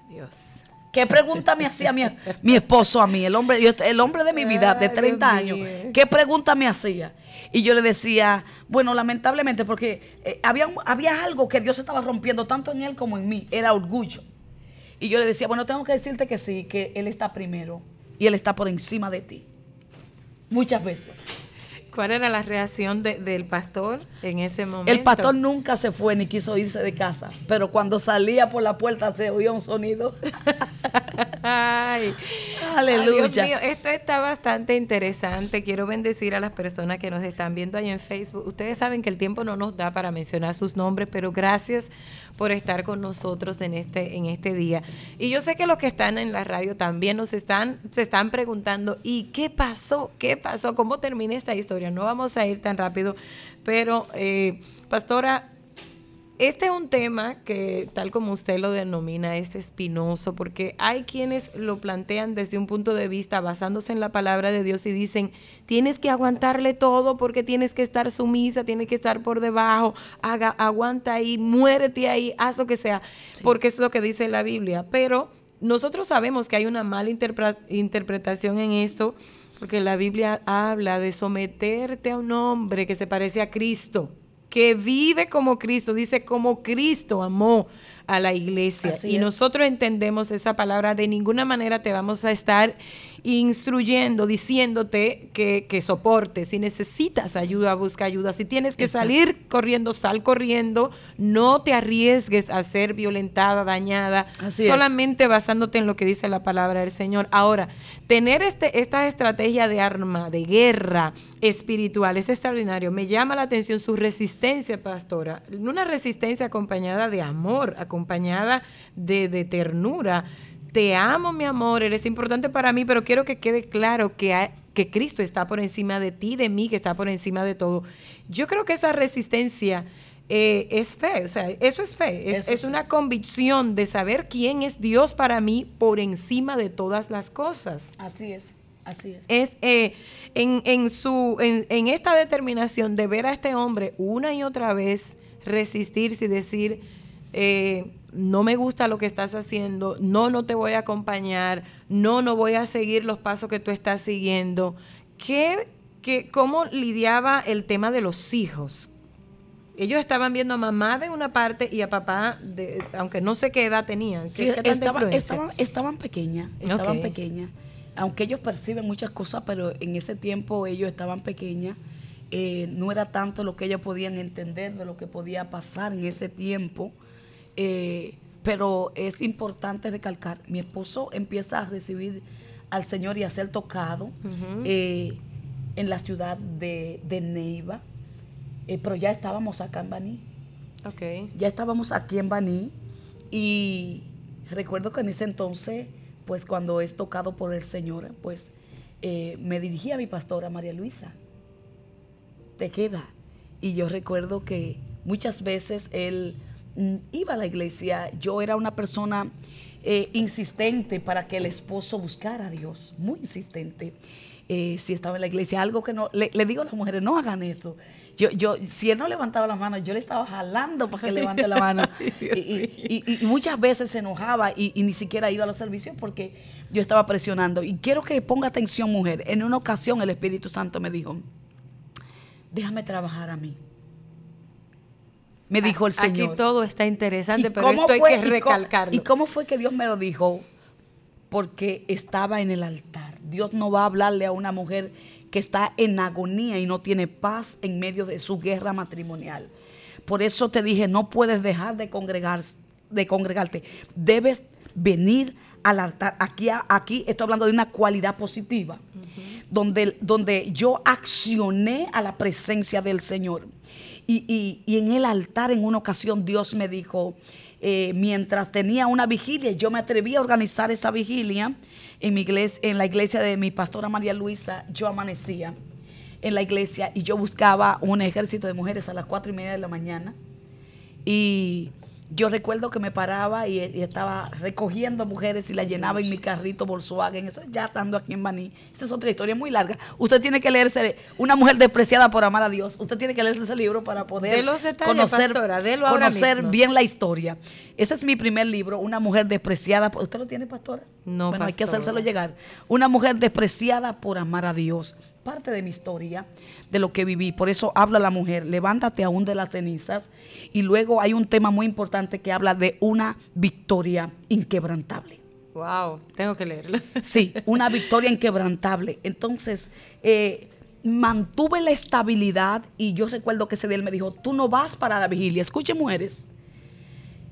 Dios. ¿Qué pregunta me hacía mi, mi esposo a mí, el hombre, el hombre de mi vida, de 30 años? ¿Qué pregunta me hacía? Y yo le decía, bueno, lamentablemente, porque eh, había, había algo que Dios estaba rompiendo tanto en él como en mí, era orgullo. Y yo le decía, bueno, tengo que decirte que sí, que Él está primero y Él está por encima de ti. Muchas veces. ¿Cuál era la reacción del pastor en ese momento? El pastor nunca se fue ni quiso irse de casa, pero cuando salía por la puerta se oía un sonido. Ay, aleluya. esto está bastante interesante. Quiero bendecir a las personas que nos están viendo ahí en Facebook. Ustedes saben que el tiempo no nos da para mencionar sus nombres, pero gracias por estar con nosotros en este, en este día. Y yo sé que los que están en la radio también nos están, se están preguntando, ¿y qué pasó? ¿Qué pasó? ¿Cómo termina esta historia? No vamos a ir tan rápido, pero eh, pastora, este es un tema que, tal como usted lo denomina, es espinoso, porque hay quienes lo plantean desde un punto de vista basándose en la palabra de Dios y dicen, tienes que aguantarle todo porque tienes que estar sumisa, tienes que estar por debajo, haga, aguanta ahí, muérete ahí, haz lo que sea, porque es lo que dice la Biblia. Pero nosotros sabemos que hay una mala interpretación en esto, porque la Biblia habla de someterte a un hombre que se parece a Cristo que vive como Cristo, dice como Cristo amó a la iglesia. y nosotros entendemos esa palabra, de ninguna manera te vamos a estar instruyendo, diciéndote que, que soportes. Si necesitas ayuda, busca ayuda. Si tienes que salir corriendo, sal corriendo. No te arriesgues a ser violentada, dañada, solamente basándote en lo que dice la palabra del Señor. Ahora, tener este, esta estrategia de arma, de guerra espiritual, es extraordinario. Me llama la atención su resistencia, pastora. Una resistencia acompañada de amor, acompañada de, de ternura te amo, mi amor, eres importante para mí, pero quiero que quede claro que, que Cristo está por encima de ti, de mí, que está por encima de todo. Yo creo que esa resistencia eh, es fe, o sea, eso es fe, es, una convicción de saber quién es Dios para mí por encima de todas las cosas. Así es. Así es. Es eh, en, su, en, esta determinación de ver a este hombre una y otra vez resistirse y decir, eh, no me gusta lo que estás haciendo, no, no te voy a acompañar, no, no voy a seguir los pasos que tú estás siguiendo. ¿Qué, qué, ¿Cómo lidiaba el tema de los hijos? Ellos estaban viendo a mamá de una parte y a papá, de, aunque no sé qué edad tenían. estaban, estaban, pequeñas, estaban pequeñas. Aunque ellos perciben muchas cosas, pero en ese tiempo ellos estaban pequeñas. Eh, no era tanto lo que ellos podían entender de lo que podía pasar en ese tiempo. Eh, pero es importante recalcar, mi esposo empieza a recibir al Señor y a ser tocado eh, en la ciudad de, Neiva, eh, pero ya estábamos acá en Baní. Okay. Ya estábamos aquí en Baní y recuerdo que en ese entonces, pues cuando es tocado por el Señor, pues me dirigí a mi pastora María Luisa. Te queda. Y yo recuerdo que muchas veces él iba a la iglesia, yo era una persona eh, insistente para que el esposo buscara a Dios, muy insistente. Eh, si estaba en la iglesia, algo que no, le, digo a las mujeres, no hagan eso. Yo, yo, si él no levantaba la mano, yo le estaba jalando para que levante la mano. y, muchas veces se enojaba y, ni siquiera iba a los servicios porque yo estaba presionando. Y quiero que ponga atención, mujer. En una ocasión el Espíritu Santo me dijo, déjame trabajar a mí me dijo el Señor. Aquí todo está interesante, pero esto hay que recalcarlo. ¿Y cómo fue que Dios me lo dijo? Porque estaba en el altar. Dios no va a hablarle a una mujer que está en agonía y no tiene paz en medio de su guerra matrimonial. Por eso te dije, no puedes dejar de, congregar, de congregarte. Debes venir al altar. Aquí, aquí estoy hablando de una cualidad positiva, donde, donde yo accioné a la presencia del Señor. Y, en el altar en una ocasión Dios me dijo, eh, mientras tenía una vigilia, yo me atreví a organizar esa vigilia en, mi iglesia, en la iglesia de mi pastora María Luisa, yo amanecía en la iglesia y yo buscaba un ejército de mujeres a las cuatro y media de la mañana. Y yo recuerdo que me paraba y, estaba recogiendo mujeres y las llenaba en mi carrito Volkswagen, eso ya estando aquí en Baní. Esa es otra historia muy larga. Usted tiene que leerse Una mujer despreciada por amar a Dios. Usted tiene que leerse ese libro para poder conocer, conocer bien la historia. Ese es mi primer libro, Una mujer despreciada. ¿Usted lo tiene, pastora? No, Bueno, hay que hacérselo llegar. Una mujer despreciada por amar a Dios parte de mi historia, de lo que viví. Por eso habla la mujer, levántate aún de las cenizas. Y luego hay un tema muy importante que habla de una victoria inquebrantable. Wow, tengo que leerlo. Sí, una victoria inquebrantable. Entonces, eh, mantuve la estabilidad y yo recuerdo que ese día él me dijo, tú no vas para la vigilia. Escuche, mujeres.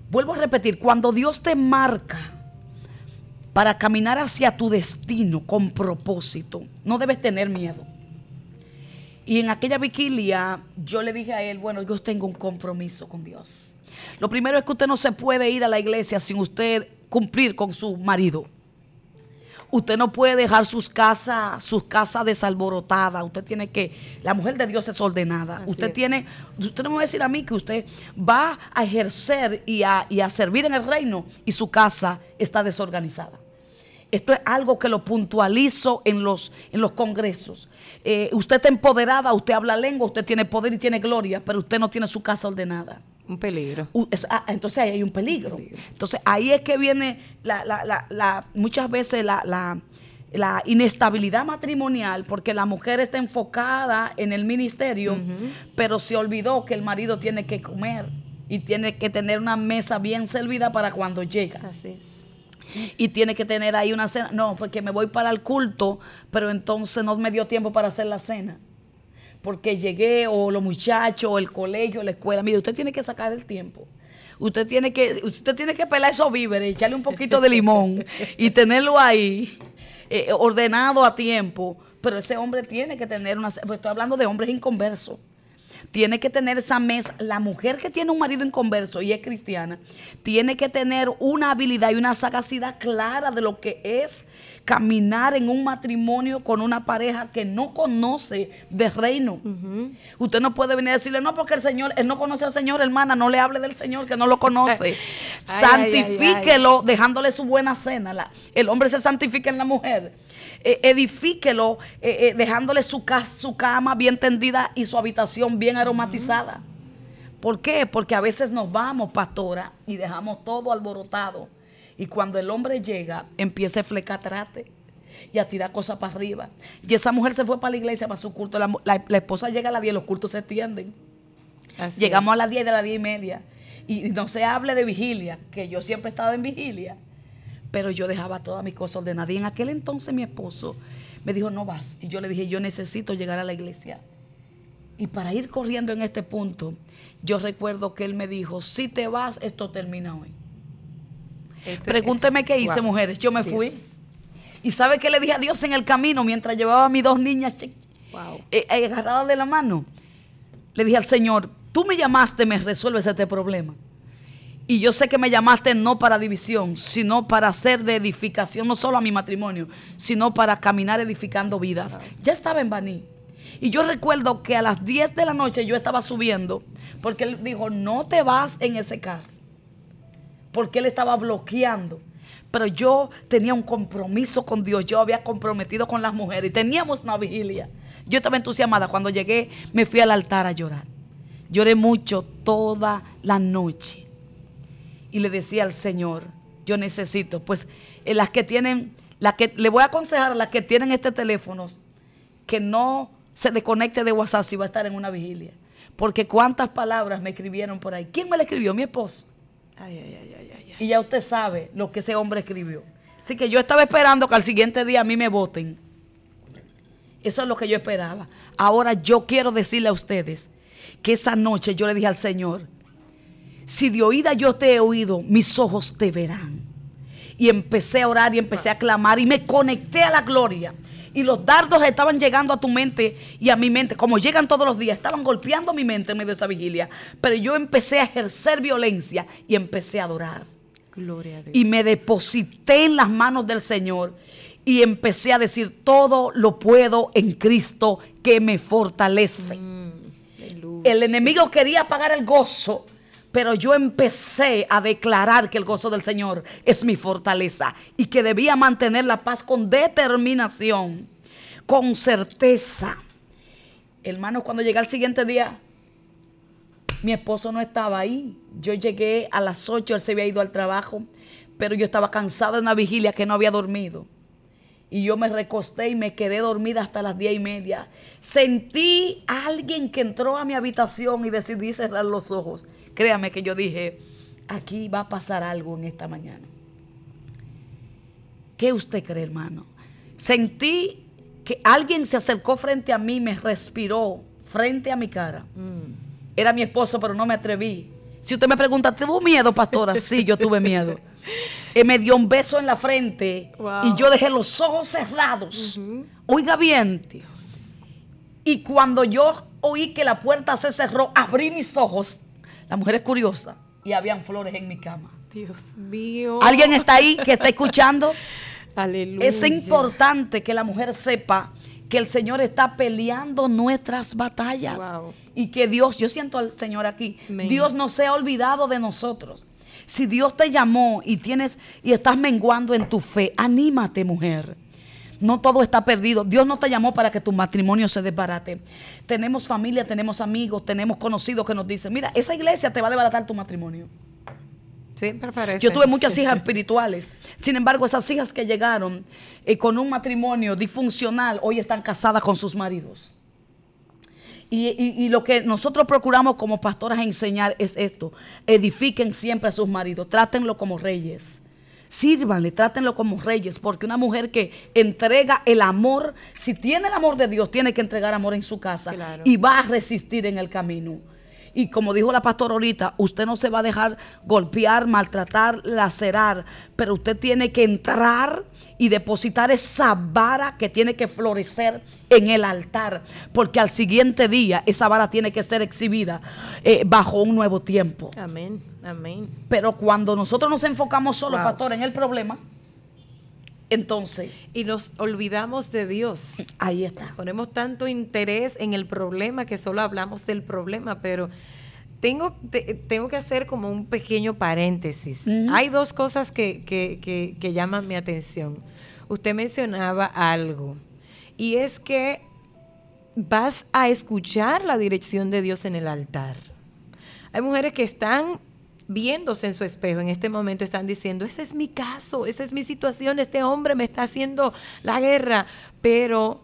Vuelvo a repetir, cuando Dios te marca para caminar hacia tu destino con propósito. No debes tener miedo. Y en aquella vigilia yo le dije a él, bueno, yo tengo un compromiso con Dios. Lo primero es que usted no se puede ir a la iglesia sin usted cumplir con su marido. Usted no puede dejar sus casas, sus casas desalborotadas. Usted tiene que, la mujer de Dios es ordenada. usted tiene, usted no me va a decir a mí que usted va a ejercer y a, y a servir en el reino y su casa está desorganizada. Esto es algo que lo puntualizo en los, en los congresos. Eh, usted está empoderada, usted habla lengua, usted tiene poder y tiene gloria, pero usted no tiene su casa ordenada. Un peligro. Ah, entonces ahí hay un peligro. Entonces ahí es que viene la, muchas veces la, inestabilidad matrimonial, porque la mujer está enfocada en el ministerio, pero se olvidó que el marido tiene que comer y tiene que tener una mesa bien servida para cuando llega. Así es y tiene que tener ahí una cena. No, porque me voy para el culto, pero entonces no me dio tiempo para hacer la cena. Porque llegué, o los muchachos, o el colegio, la escuela. Mire, usted tiene que sacar el tiempo. Usted tiene que, usted tiene que pelar esos víveres, echarle un poquito de limón y tenerlo ahí eh, ordenado a tiempo. Pero ese hombre tiene que tener una. Pues estoy hablando de hombres inconversos tiene que tener esa mesa. La mujer que tiene un marido inconverso y es cristiana, tiene que tener una habilidad y una sagacidad clara de lo que es caminar en un matrimonio con una pareja que no conoce de reino. Usted no puede venir a decirle, no, porque el Señor, él no conoce al Señor, hermana, no le hable del Señor que no lo conoce. Santifíquelo dejándole su buena cena. el hombre se santifica en la mujer eh, edifíquelo eh, eh, dejándole su, su cama bien tendida y su habitación bien aromatizada. ¿Por qué? Porque a veces nos vamos, pastora, y dejamos todo alborotado. Y cuando el hombre llega, empieza a flecatrate y a tirar cosas para arriba. Y esa mujer se fue para la iglesia, para su culto. La, esposa llega a las 10, los cultos se extienden. Llegamos a las 10 de las 10 y media. Y no se hable de vigilia, que yo siempre he estado en vigilia pero yo dejaba todas mis cosas ordenadas. Y en aquel entonces mi esposo me dijo, no vas. Y yo le dije, yo necesito llegar a la iglesia. Y para ir corriendo en este punto, yo recuerdo que él me dijo, si te vas, esto termina hoy. Pregúnteme qué hice, mujeres. Yo me fui. ¿Y sabe qué le dije a Dios en el camino mientras llevaba a mis dos niñas eh, eh, agarradas de la mano? Le dije al Señor, tú me llamaste, me resuelves este problema. Y yo sé que me llamaste no para división, sino para hacer de edificación, no solo a mi matrimonio, sino para caminar edificando vidas. Ya estaba en Baní. Y yo recuerdo que a las 10 de la noche yo estaba subiendo, porque él dijo, no te vas en ese carro. Porque él estaba bloqueando. Pero yo tenía un compromiso con Dios, yo había comprometido con las mujeres y teníamos una vigilia. Yo estaba entusiasmada. Cuando llegué, me fui al altar a llorar. Lloré mucho toda la noche y le decía al Señor, yo necesito, pues eh, las que tienen, las que le voy a aconsejar a las que tienen este teléfono que no se desconecte de WhatsApp si va a estar en una vigilia. Porque cuántas palabras me escribieron por ahí. ¿Quién me la escribió? Mi esposo. Y ya usted sabe lo que ese hombre escribió. Así que yo estaba esperando que al siguiente día a mí me voten. Eso es lo que yo esperaba. Ahora yo quiero decirle a ustedes que esa noche yo le dije al Señor, si de oída yo te he oído, mis ojos te verán. Y empecé a orar y empecé a clamar y me conecté a la gloria. Y los dardos estaban llegando a tu mente y a mi mente, como llegan todos los días, estaban golpeando mi mente en medio de esa vigilia. Pero yo empecé a ejercer violencia y empecé a adorar. Gloria a Dios. Y me deposité en las manos del Señor y empecé a decir, todo lo puedo en Cristo que me fortalece. Mm, el enemigo quería apagar el gozo Pero yo empecé a declarar que el gozo del Señor es mi fortaleza y que debía mantener la paz con determinación, con certeza. Hermanos, cuando llegué al siguiente día, mi esposo no estaba ahí. Yo llegué a las 8, él se había ido al trabajo, pero yo estaba cansada de una vigilia que no había dormido. Y yo me recosté y me quedé dormida hasta las diez y media. Sentí a alguien que entró a mi habitación y decidí cerrar los ojos. Créame que yo dije, aquí va a pasar algo en esta mañana. ¿Qué usted cree, hermano? Sentí que alguien se acercó frente a mí, me respiró frente a mi cara. Mm. Era mi esposo, pero no me atreví. Si usted me pregunta, ¿tuvo miedo, pastora? Sí, yo tuve miedo. Y me dio un beso en la frente y yo dejé los ojos cerrados. Oiga bien, Dios. Y cuando yo oí que la puerta se cerró, abrí mis ojos. La mujer es curiosa y habían flores en mi cama. Dios mío. ¿Alguien está ahí que está escuchando? Aleluya. Es importante que la mujer sepa que el Señor está peleando nuestras batallas. Y que Dios, yo siento al Señor aquí, Dios no se ha olvidado de nosotros. Si Dios te llamó y tienes y estás menguando en tu fe, anímate, mujer. No todo está perdido. Dios no te llamó para que tu matrimonio se desbarate. Tenemos familia, tenemos amigos, tenemos conocidos que nos dicen, mira, esa iglesia te va a desbaratar tu matrimonio. Siempre parece. Yo tuve muchas hijas espirituales. Sin embargo, esas hijas que llegaron eh, con un matrimonio disfuncional, hoy están casadas con sus maridos. Y, lo que nosotros procuramos como pastoras enseñar es esto. Edifiquen siempre a sus maridos, trátenlo como reyes. Sírvanle, trátenlo como reyes, porque una mujer que entrega el amor, si tiene el amor de Dios, tiene que entregar amor en su casa y va a resistir en el camino. Y como dijo la pastora ahorita, usted no se va a dejar golpear, maltratar, lacerar, pero usted tiene que entrar y depositar esa vara que tiene que florecer en el altar, porque al siguiente día esa vara tiene que ser exhibida eh, bajo un nuevo tiempo. Amén, amén. Pero cuando nosotros nos enfocamos solo, pastor, en el problema, entonces. Y nos olvidamos de Dios. Ahí está. Ponemos tanto interés en el problema que solo hablamos del problema, pero tengo, tengo que hacer como un pequeño paréntesis. Hay dos cosas que, que, que llaman mi atención. Usted mencionaba algo, y es que vas a escuchar la dirección de Dios en el altar. Hay mujeres que están viéndose en su espejo en este momento están diciendo, ese es mi caso, esa es mi situación, este hombre me está haciendo la guerra, pero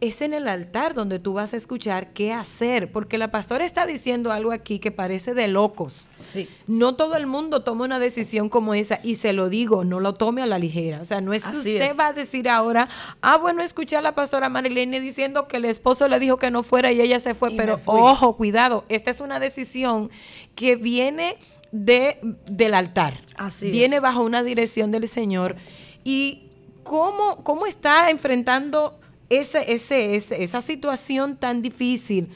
es en el altar donde tú vas a escuchar qué hacer, porque la pastora está diciendo algo aquí que parece de locos. Sí. No todo el mundo toma una decisión como esa y se lo digo, no lo tome a la ligera. O sea, no es que usted va a decir ahora, ah, bueno, escuché a la pastora Marilene diciendo que el esposo le dijo que no fuera y ella se fue, pero ojo, cuidado, esta es una decisión que viene de, del altar. Así Viene bajo una dirección del Señor. ¿Y cómo, cómo está enfrentando ese, ese, esa situación tan difícil?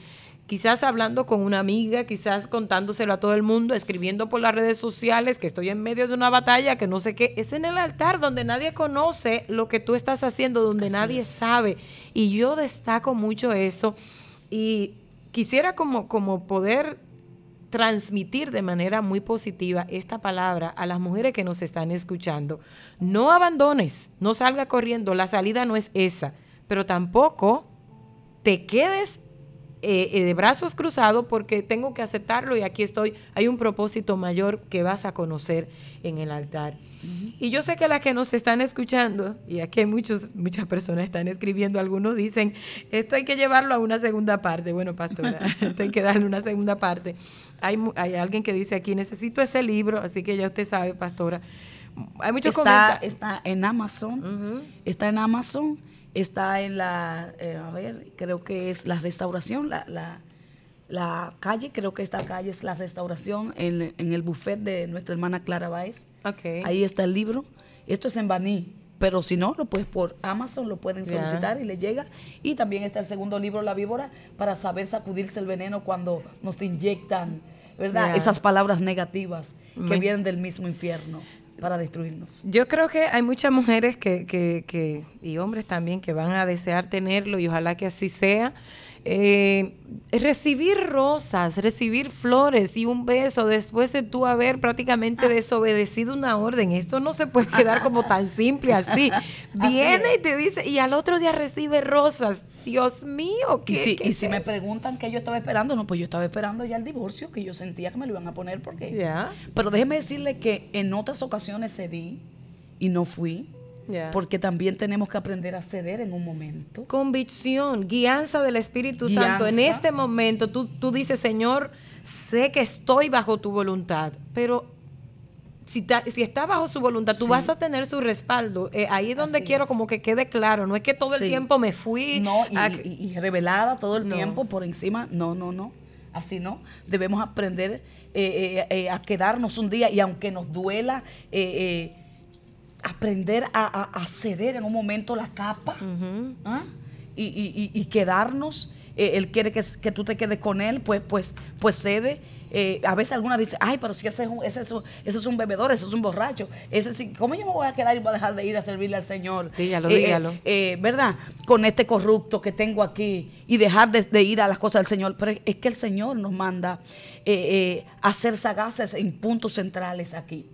Quizás hablando con una amiga, quizás contándoselo a todo el mundo, escribiendo por las redes sociales que estoy en medio de una batalla, que no sé qué. Es en el altar donde nadie conoce lo que tú estás haciendo, donde nadie sabe. Y yo destaco mucho eso. Y quisiera como, como poder transmitir de manera muy positiva esta palabra a las mujeres que nos están escuchando. No abandones, no salga corriendo, la salida no es esa, pero tampoco te quedes eh, eh, de brazos cruzados porque tengo que aceptarlo y aquí estoy. Hay un propósito mayor que vas a conocer en el altar. Y yo sé que las que nos están escuchando, y aquí muchos, muchas personas están escribiendo, algunos dicen, esto hay que llevarlo a una segunda parte. Bueno, pastora, esto hay que darle una segunda parte. Hay, hay alguien que dice aquí, necesito ese libro, así que ya usted sabe, pastora. Hay muchos está, está en Amazon, está en Amazon, está en la, eh, a ver, creo que es la restauración, la, la, la, calle, creo que esta calle es la restauración en, en el buffet de nuestra hermana Clara Baez. Ahí está el libro. Esto es en Baní, pero si no, lo puedes por Amazon, lo pueden solicitar y le llega. Y también está el segundo libro, La víbora, para saber sacudirse el veneno cuando nos inyectan, ¿verdad? Esas palabras negativas que vienen del mismo infierno. Para destruirnos. Yo creo que hay muchas mujeres que, que, que, y hombres también que van a desear tenerlo y ojalá que así sea. Eh, recibir rosas, recibir flores y un beso después de tú haber prácticamente desobedecido una orden. Esto no se puede quedar como tan simple así. Viene y te dice, y al otro día recibe rosas. Dios mío, ¿qué, Y si, me preguntan qué yo estaba esperando, no, pues yo estaba esperando ya el divorcio, que yo sentía que me lo iban a poner porque... Pero déjeme decirle que en otras ocasiones cedí y no fui porque también tenemos que aprender a ceder en un momento. Convicción, guianza del Espíritu Santo. En este momento tú, tú dices, Señor, sé que estoy bajo tu voluntad, pero si, si, está bajo su voluntad, tú vas a tener su respaldo. Eh, ahí es donde quiero como que quede claro. No es que todo el tiempo me fui. No, y, revelada todo el tiempo por encima. No, no, no. Así no. Debemos aprender eh, eh, a quedarnos un día y aunque nos duela, aprender a, ceder en un momento la capa ¿ah? y, quedarnos. Eh, él quiere que, tú te quedes con él, pues, pues, pues cede. Eh, a veces alguna dice, ay, pero si ese es, un, ese, es un bebedor, ese es un borracho. Ese ¿Cómo yo me voy a quedar y voy a dejar de ir a servirle al Señor? Dígalo, eh, dígalo. ¿Verdad? Con este corrupto que tengo aquí y dejar de, ir a las cosas del Señor. Pero es que el Señor nos manda a ser sagaces en puntos centrales aquí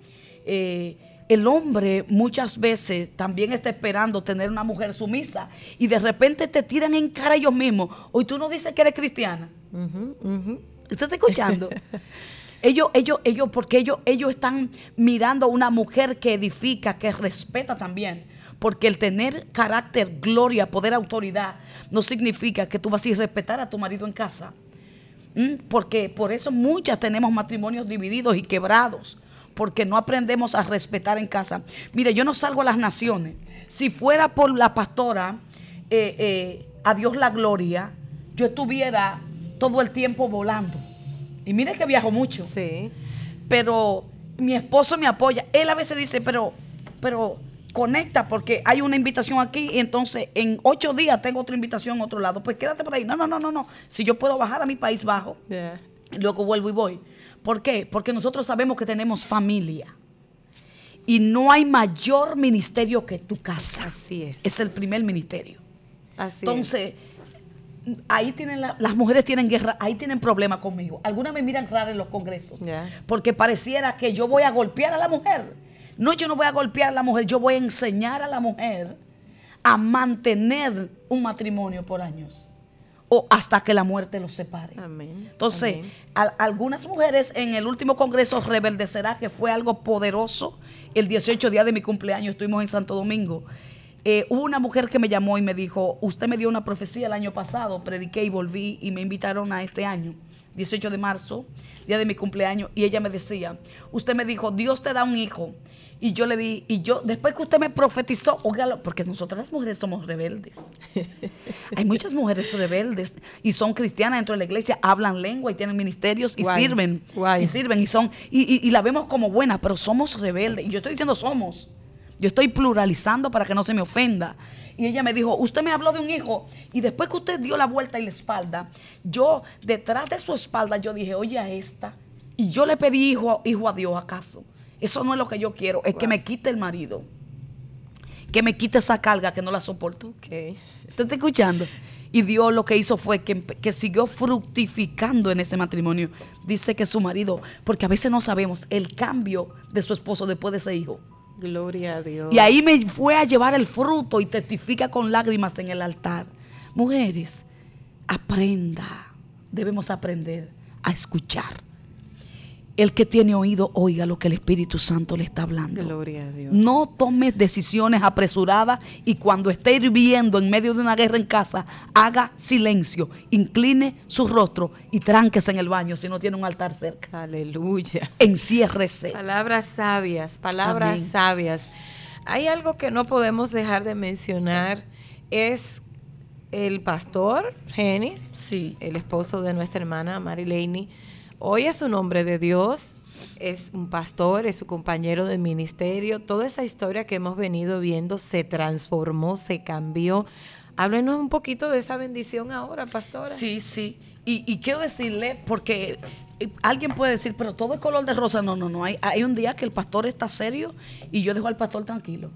el hombre muchas veces también está esperando tener una mujer sumisa y de repente te tiran en cara ellos mismos. Hoy tú no dices que eres cristiana. ¿Usted está escuchando? ellos, ellos, ellos, porque ellos, ellos están mirando a una mujer que edifica, que respeta también. Porque el tener carácter, gloria, poder, autoridad, no significa que tú vas a ir a respetar a tu marido en casa. ¿Mm? Porque por eso muchas tenemos matrimonios divididos y quebrados porque no aprendemos a respetar en casa. Mire, yo no salgo a las naciones. Si fuera por la pastora, eh, eh, a Dios la gloria, yo estuviera todo el tiempo volando. Y mire que viajo mucho. Sí. Pero mi esposo me apoya. Él a veces dice, pero, pero conecta porque hay una invitación aquí y entonces en ocho días tengo otra invitación en otro lado. Pues quédate por ahí. No, no, no, no, no. Si yo puedo bajar a mi país bajo, luego vuelvo y voy. ¿Por qué? Porque nosotros sabemos que tenemos familia. Y no hay mayor ministerio que tu casa. Así es. Es el primer ministerio. Así Entonces, ahí tienen las mujeres tienen guerra, ahí tienen problemas conmigo. Algunas me miran raro en los congresos. Porque pareciera que yo voy a golpear a la mujer. No, yo no voy a golpear a la mujer, yo voy a enseñar a la mujer a mantener un matrimonio por años o hasta que la muerte los separe. Entonces, algunas mujeres en el último congreso rebeldecerá, que fue algo poderoso. El 18 día de mi cumpleaños estuvimos en Santo Domingo. Eh, hubo una mujer que me llamó y me dijo, usted me dio una profecía el año pasado, prediqué y volví y me invitaron a este año, 18 de marzo, día de mi cumpleaños, y ella me decía, usted me dijo, Dios te da un hijo y yo le di, y yo, después que usted me profetizó, óigalo, porque nosotras las mujeres somos rebeldes. Hay muchas mujeres rebeldes y son cristianas dentro de la iglesia, hablan lengua y tienen ministerios y sirven. Y sirven y son, y, la vemos como buena, pero somos rebeldes. Y yo estoy diciendo somos. Yo estoy pluralizando para que no se me ofenda. Y ella me dijo, usted me habló de un hijo. Y después que usted dio la vuelta y la espalda, yo detrás de su espalda, yo dije, oye a esta. Y yo le pedí hijo, hijo a Dios acaso. Eso no es lo que yo quiero, es que me quite el marido. Que me quite esa carga que no la soporto. Okay. ¿Te está escuchando? Y Dios lo que hizo fue que, que, siguió fructificando en ese matrimonio. Dice que su marido, porque a veces no sabemos el cambio de su esposo después de ese hijo. Gloria a Dios. Y ahí me fue a llevar el fruto y testifica con lágrimas en el altar. Mujeres, aprenda. Debemos aprender a escuchar el que tiene oído, oiga lo que el Espíritu Santo le está hablando. Gloria a Dios. No tome decisiones apresuradas y cuando esté hirviendo en medio de una guerra en casa, haga silencio, incline su rostro y tránquese en el baño si no tiene un altar cerca. Aleluya. Enciérrese. Palabras sabias, palabras sabias. Hay algo que no podemos dejar de mencionar, es el pastor Genis, sí. el esposo de nuestra hermana Marilene Hoy es un hombre de Dios, es un pastor, es su compañero de ministerio. Toda esa historia que hemos venido viendo se transformó, se cambió. Háblenos un poquito de esa bendición ahora, pastora. Sí, sí. Y, quiero decirle, porque alguien puede decir, pero todo es color de rosa. No, no, no. Hay, hay un día que el pastor está serio y yo dejo al pastor tranquilo.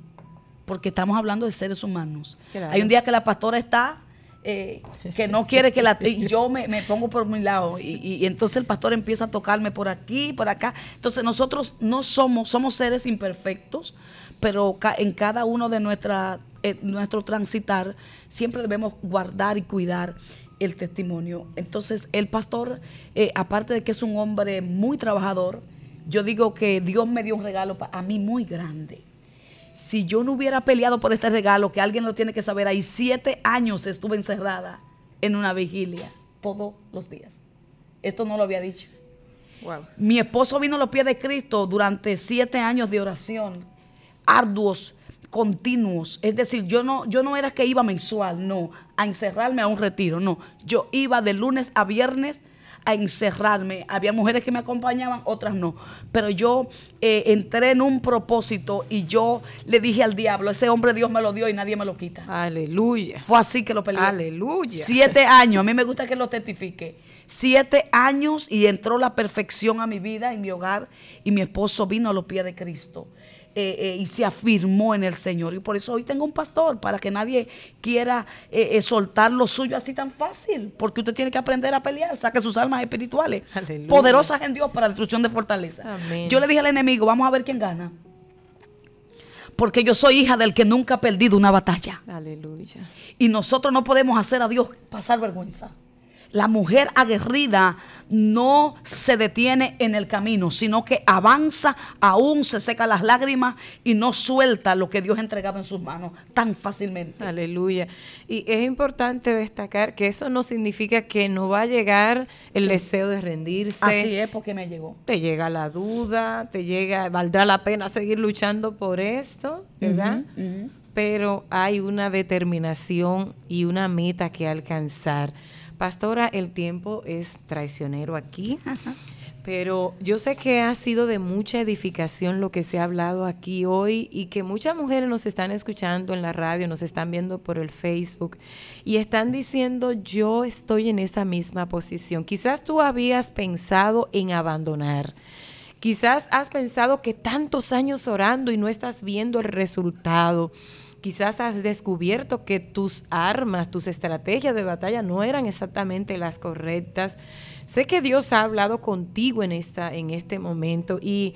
Porque estamos hablando de seres humanos. Hay un día que la pastora está eh, que no quiere que la... Y yo me, pongo por mi lado y, entonces el pastor empieza a tocarme por aquí, por acá. Entonces nosotros no somos, somos seres imperfectos, pero en cada uno de nuestra, eh, nuestro transitar siempre debemos guardar y cuidar el testimonio. Entonces el pastor, eh, aparte de que es un hombre muy trabajador, yo digo que Dios me dio un regalo a mí muy grande si yo no hubiera peleado por este regalo, que alguien lo tiene que saber, ahí siete años estuve encerrada en una vigilia todos los días. Esto no lo había dicho. Mi esposo vino a los pies de Cristo durante siete años de oración, arduos, continuos. Es decir, yo no, yo no era que iba mensual, no, a encerrarme a un retiro, no. Yo iba de lunes a viernes a encerrarme. Había mujeres que me acompañaban, otras no. Pero yo eh, entré en un propósito y yo le dije al diablo, ese hombre Dios me lo dio y nadie me lo quita. Aleluya. Fue así que lo peleé. Aleluya. Siete años, a mí me gusta que lo testifique. Siete años y entró la perfección a mi vida, en mi hogar, y mi esposo vino a los pies de Cristo. Eh, eh, y se afirmó en el Señor. Y por eso hoy tengo un pastor, para que nadie quiera eh, soltar lo suyo así tan fácil, porque usted tiene que aprender a pelear, saque sus almas espirituales, poderosas en Dios para destrucción de fortaleza. Yo le dije al enemigo, vamos a ver quién gana. Porque yo soy hija del que nunca ha perdido una batalla. Aleluya. Y nosotros no podemos hacer a Dios pasar vergüenza. La mujer aguerrida no se detiene en el camino, sino que avanza, aún se seca las lágrimas y no suelta lo que Dios ha entregado en sus manos tan fácilmente. Aleluya. Y es importante destacar que eso no significa que no va a llegar el deseo de rendirse. Así es, porque me llegó. Te llega la duda, te llega, valdrá la pena seguir luchando por esto, ¿verdad? Pero hay una determinación y una meta que alcanzar. Pastora, el tiempo es traicionero aquí, pero yo sé que ha sido de mucha edificación lo que se ha hablado aquí hoy y que muchas mujeres nos están escuchando en la radio, nos están viendo por el Facebook y están diciendo, yo estoy en esa misma posición. Quizás tú habías pensado en abandonar. Quizás has pensado que tantos años orando y no estás viendo el resultado. Quizás has descubierto que tus armas, tus estrategias de batalla no eran exactamente las correctas. Sé que Dios ha hablado contigo en, esta, en este momento y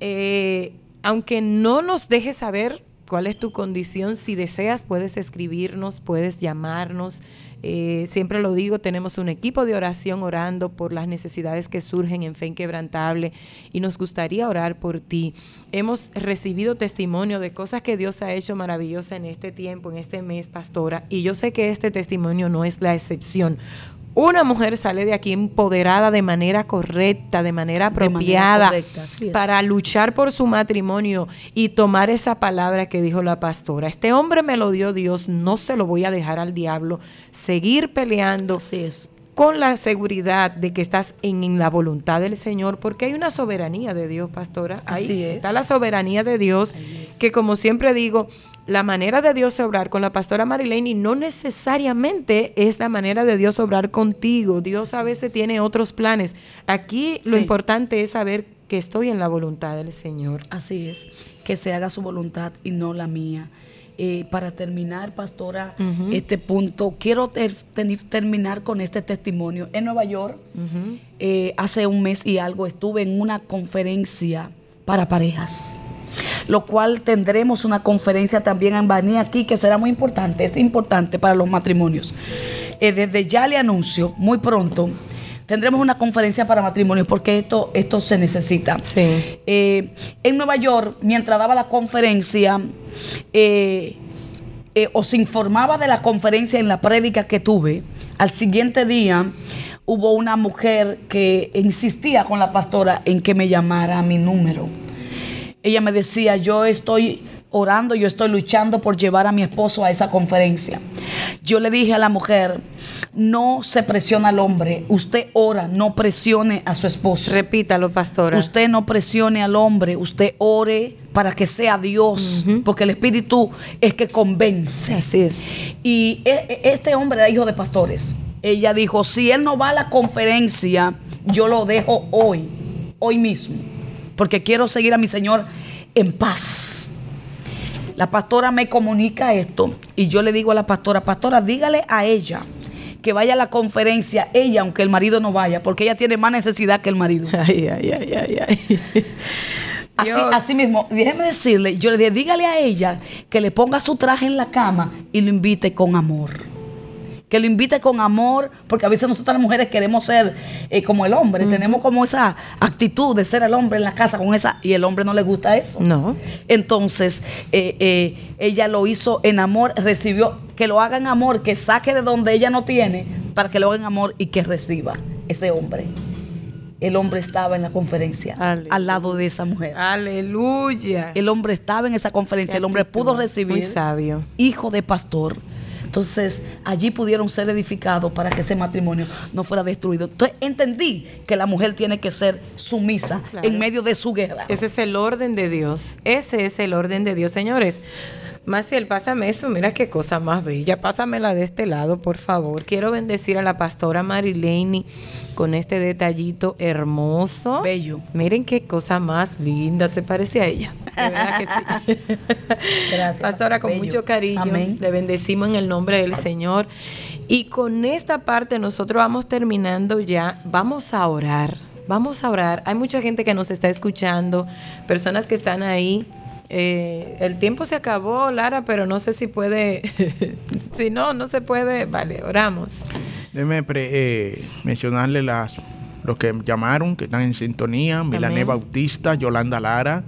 eh, aunque no nos dejes saber cuál es tu condición, si deseas puedes escribirnos, puedes llamarnos. Eh, siempre lo digo, tenemos un equipo de oración orando por las necesidades que surgen en Fe Inquebrantable y nos gustaría orar por ti. Hemos recibido testimonio de cosas que Dios ha hecho maravillosa en este tiempo, en este mes, pastora, y yo sé que este testimonio no es la excepción una mujer sale de aquí empoderada de manera correcta, de manera apropiada, para luchar por su matrimonio y tomar esa palabra que dijo la pastora. Este hombre me lo dio Dios, no se lo voy a dejar al diablo. Seguir peleando. Con la seguridad de que estás en, la voluntad del Señor, porque hay una soberanía de Dios, pastora. Ahí está la soberanía de Dios, que como siempre digo, la manera de Dios obrar con la pastora Marilene no necesariamente es la manera de Dios obrar contigo. Dios a veces tiene otros planes. Aquí lo importante es saber que estoy en la voluntad del Señor. Así es, que se haga su voluntad y no la mía. Eh, para terminar, pastora, este punto, quiero terminar con este testimonio. En Nueva York, eh, hace un mes y algo, estuve en una conferencia para parejas lo cual tendremos una conferencia también en Bani aquí que será muy importante, es importante para los matrimonios. Eh, desde ya le anuncio, muy pronto, tendremos una conferencia para matrimonios porque esto, esto se necesita. Eh, en Nueva York, mientras daba la conferencia, eh, os informaba de la conferencia en la prédica que tuve, al siguiente día hubo una mujer que insistía con la pastora en que me llamara a mi número ella me decía, yo estoy orando, yo estoy luchando por llevar a mi esposo a esa conferencia. Yo le dije a la mujer, no se presiona al hombre, usted ora, no presione a su esposo. Repítalo, pastora. Usted no presione al hombre, usted ore para que sea Dios, porque el Espíritu es que convence. Así es. Y e, e, este hombre era hijo de pastores. Ella dijo, si él no va a la conferencia, yo lo dejo hoy, hoy mismo, porque quiero seguir a mi Señor en paz. La pastora me comunica esto y yo le digo a la pastora, pastora, dígale a ella que vaya a la conferencia, ella, aunque el marido no vaya, porque ella tiene más necesidad que el marido. Ay, ay, ay, ay, ay. Así, así, mismo, déjeme decirle, yo le dije, dígale a ella que le ponga su traje en la cama y lo invite con amor. Que lo invite con amor, porque a veces nosotras las mujeres queremos ser eh, como el hombre, tenemos como esa actitud de ser el hombre en la casa con esa, y el hombre no le gusta eso. No. Entonces, eh, eh, ella lo hizo en amor, recibió, que lo haga en amor, que saque de donde ella no tiene, para que lo haga en amor y que reciba ese hombre el hombre estaba en la conferencia al lado de esa mujer. Aleluya. El hombre estaba en esa conferencia, el hombre pudo recibir sabio. hijo de pastor. Entonces, allí pudieron ser edificados para que ese matrimonio no fuera destruido. Entonces, entendí que la mujer tiene que ser sumisa en medio de su guerra. Ese es el orden de Dios. Ese es el orden de Dios, señores. Maciel, pásame eso, mira qué cosa más bella. Pásamela de este lado, por favor. Quiero bendecir a la pastora Marilene con este detallito hermoso. Bello. Miren qué cosa más linda, se parece a ella. De verdad que sí. Gracias. Pastora, con mucho cariño. Amén. Le bendecimos en el nombre del Señor. Y con esta parte nosotros vamos terminando ya. Vamos a orar. Vamos a orar. Hay mucha gente que nos está escuchando, personas que están ahí eh, el tiempo se acabó, Lara, pero no sé si puede. si no, no se puede. Vale, oramos. Déjeme eh, mencionarle las, los que llamaron, que están en sintonía: Milané Bautista, Yolanda Lara,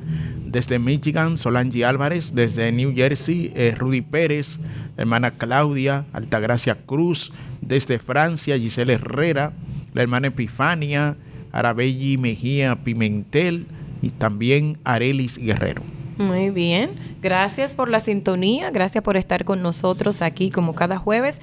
desde Michigan, Solange Álvarez, desde New Jersey, eh, Rudy Pérez, hermana Claudia, Altagracia Cruz, desde Francia, Giselle Herrera, la hermana Epifania, Arabelli Mejía Pimentel y también Arelis Guerrero. Muy bien, gracias por la sintonía, gracias por estar con nosotros aquí como cada jueves.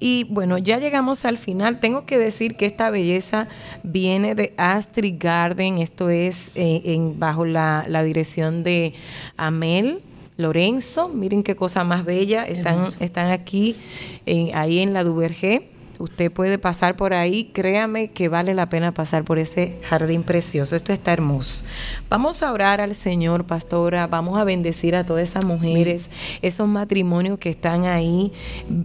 Y bueno, ya llegamos al final. Tengo que decir que esta belleza viene de Astrid Garden, esto es eh, en, bajo la, dirección de Amel. Lorenzo, miren qué cosa más bella, están, están aquí eh, ahí en la Duvergé. Usted puede pasar por ahí, créame que vale la pena pasar por ese jardín precioso. Esto está hermoso. Vamos a orar al Señor, pastora. Vamos a bendecir a todas esas mujeres, esos matrimonios que están ahí.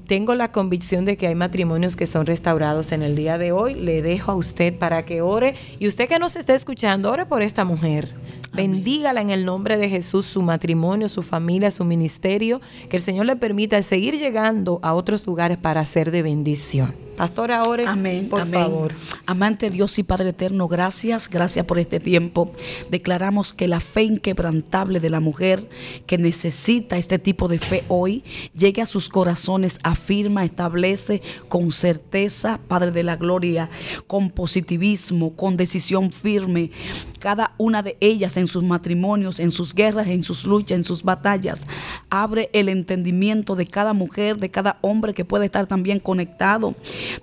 Tengo la convicción de que hay matrimonios que son restaurados en el día de hoy. Le dejo a usted para que ore. Y usted que nos está escuchando, ore por esta mujer. Bendígala en el nombre de Jesús, su matrimonio, su familia, su ministerio. Que el Señor le permita seguir llegando a otros lugares para ser de bendición. Pastora, ore, amén, por favor. Amante Dios y Padre eterno, gracias, gracias por este tiempo. Declaramos que la fe inquebrantable de la mujer que necesita este tipo de fe hoy llegue a sus corazones, afirma, establece con certeza, Padre de la gloria, con positivismo, con decisión firme, cada una de ellas en sus matrimonios, en sus guerras, en sus luchas, en sus batallas. Abre el entendimiento de cada mujer, de cada hombre que puede estar también conectado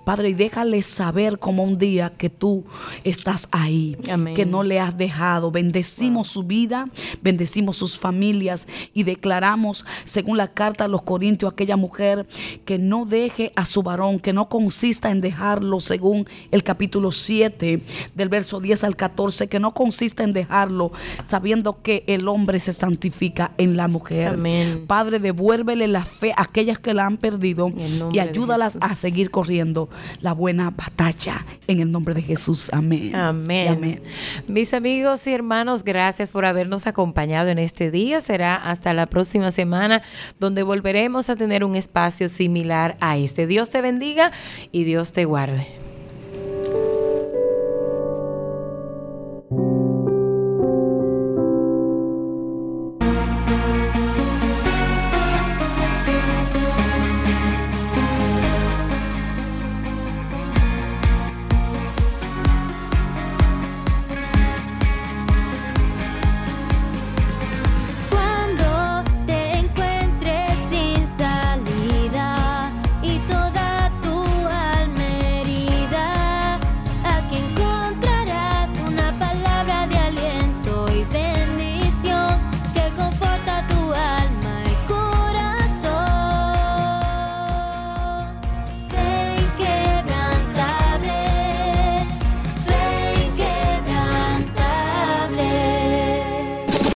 Padre, y déjale saber como un día que tú estás ahí, que no le has dejado. Bendecimos su vida, bendecimos sus familias y declaramos, según la carta a los Corintios, aquella mujer que no deje a su varón, que no consista en dejarlo, según el capítulo 7 del verso 10 al 14, que no consista en dejarlo, sabiendo que el hombre se santifica en la mujer. Padre, devuélvele la fe a aquellas que la han perdido y ayúdalas a seguir corriendo la buena batalla en el nombre de Jesús. Amén. Amén. Mis amigos y hermanos, gracias por habernos acompañado en este día. Será hasta la próxima semana donde volveremos a tener un espacio similar a este. Dios te bendiga y Dios te guarde.